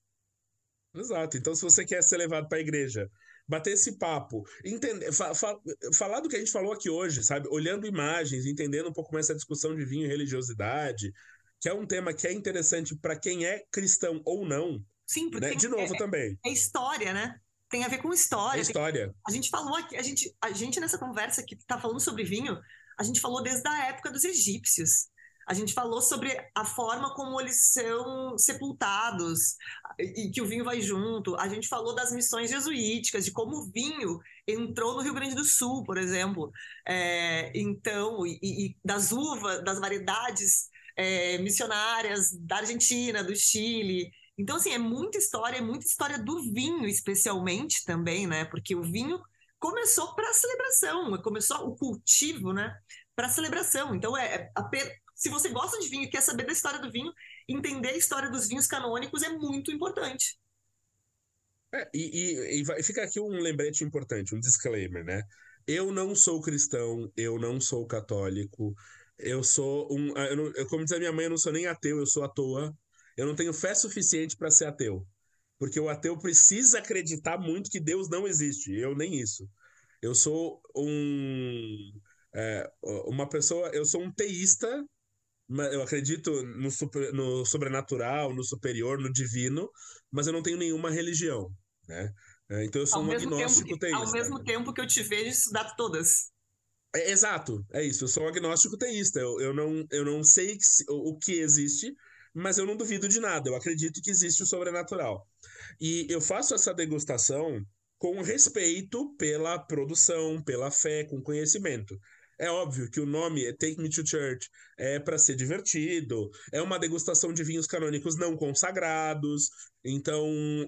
Exato. Então, se você quer ser levado para a igreja, bater esse papo, entender, fa fa falar do que a gente falou aqui hoje, sabe? Olhando imagens, entendendo um pouco mais essa discussão de vinho e religiosidade, que é um tema que é interessante para quem é cristão ou não. Sim, porque né? de novo é, também. É história, né? Tem a ver com história. É história. Tem... A gente falou aqui, a gente, a gente nessa conversa que está falando sobre vinho, a gente falou desde a época dos egípcios. A gente falou sobre a forma como eles são sepultados e que o vinho vai junto. A gente falou das missões jesuíticas, de como o vinho entrou no Rio Grande do Sul, por exemplo. É, então, e, e, das uvas, das variedades é, missionárias da Argentina, do Chile. Então, assim, é muita história, é muita história do vinho, especialmente também, né? Porque o vinho começou para celebração, começou o cultivo, né? Para celebração. Então, é, é se você gosta de vinho e quer saber da história do vinho, entender a história dos vinhos canônicos é muito importante. É, e, e, e fica aqui um lembrete importante, um disclaimer, né? Eu não sou cristão, eu não sou católico, eu sou um. Eu não, como diz a minha mãe, eu não sou nem ateu, eu sou à toa. Eu não tenho fé suficiente para ser ateu. Porque o ateu precisa acreditar muito que Deus não existe. Eu nem isso. Eu sou um. É, uma pessoa. Eu sou um teísta. Eu acredito no, super, no sobrenatural, no superior, no divino, mas eu não tenho nenhuma religião. Né? É, então eu sou ao um agnóstico que, teísta. Ao mesmo tempo que eu te vejo estudar todas. É, exato, é isso. Eu sou um agnóstico teísta. Eu, eu, não, eu não sei que, o, o que existe, mas eu não duvido de nada, eu acredito que existe o sobrenatural. E eu faço essa degustação com respeito pela produção, pela fé, com conhecimento. É óbvio que o nome é Take Me to Church é para ser divertido, é uma degustação de vinhos canônicos não consagrados, então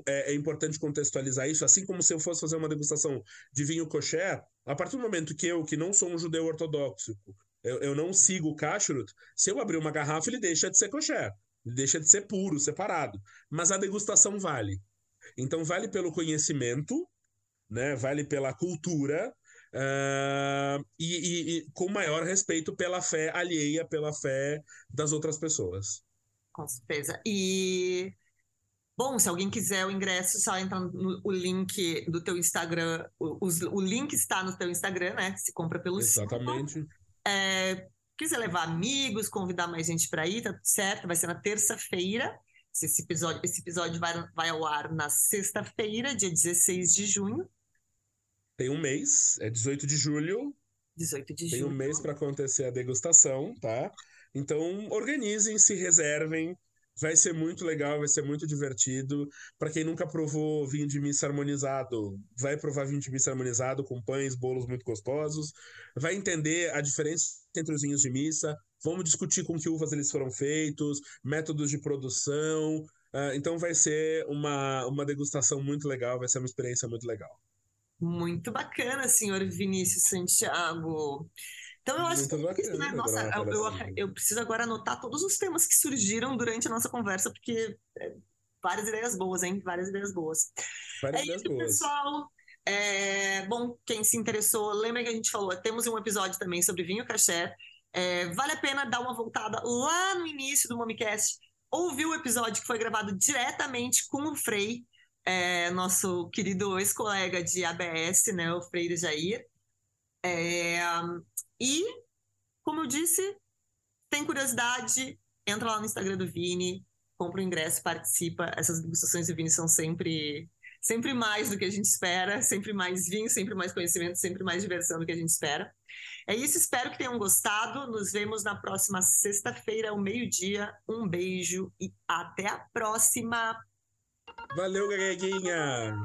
é, é, importante contextualizar isso. Assim como se eu fosse fazer uma degustação de vinho kosher, a partir do momento que eu, que não sou um judeu ortodoxo, eu, eu não sigo o kashrut, se eu abrir uma garrafa, ele deixa de ser kosher deixa de ser puro, separado. Mas a degustação vale. Então, vale pelo conhecimento, né? vale pela cultura uh, e, e, e, com maior respeito pela fé alheia, pela fé das outras pessoas. Com certeza. E. Bom, se alguém quiser o ingresso, só entra no o link do teu Instagram. O, o, link está no teu Instagram, né? Se compra pelo Exatamente. É, quiser levar amigos, convidar mais gente para ir, tá certo? Vai ser na terça-feira. Esse episódio, esse episódio vai, vai ao ar na sexta-feira, dia 16 de junho. Tem um mês, é 18 de julho. 18 de Tem julho. um mês para acontecer a degustação, tá? Então, organizem, se reservem. Vai ser muito legal, vai ser muito divertido. Para quem nunca provou vinho de missa harmonizado, vai provar vinho de missa harmonizado com pães, bolos muito gostosos. Vai entender a diferença entre os vinhos de missa. Vamos discutir com que uvas eles foram feitos, métodos de produção. Uh, então vai ser uma, uma degustação muito legal, vai ser uma experiência muito legal. Muito bacana, senhor Vinícius Santiago. Então eu acho Muito que isso, né? Nossa, eu, eu, eu, preciso agora anotar todos os temas que surgiram durante a nossa conversa, porque é, várias ideias boas, hein? Várias ideias boas. Várias é ideias isso, boas. pessoal. É, bom, quem se interessou, lembra que a gente falou, temos um episódio também sobre vinho caché. É, vale a pena dar uma voltada lá no início do Momicast, ouvir o episódio que foi gravado diretamente com o Frei, é, nosso querido ex-colega de ABS, né, o Freire Jair. É, e, como eu disse, tem curiosidade, entra lá no Instagram do Vini, compra o ingresso, participa. Essas degustações de vinho são sempre sempre mais do que a gente espera, sempre mais vinho, sempre mais conhecimento, sempre mais diversão do que a gente espera. É isso, espero que tenham gostado. Nos vemos na próxima sexta-feira, ao meio-dia. Um beijo e até a próxima! Valeu, Gaguinha!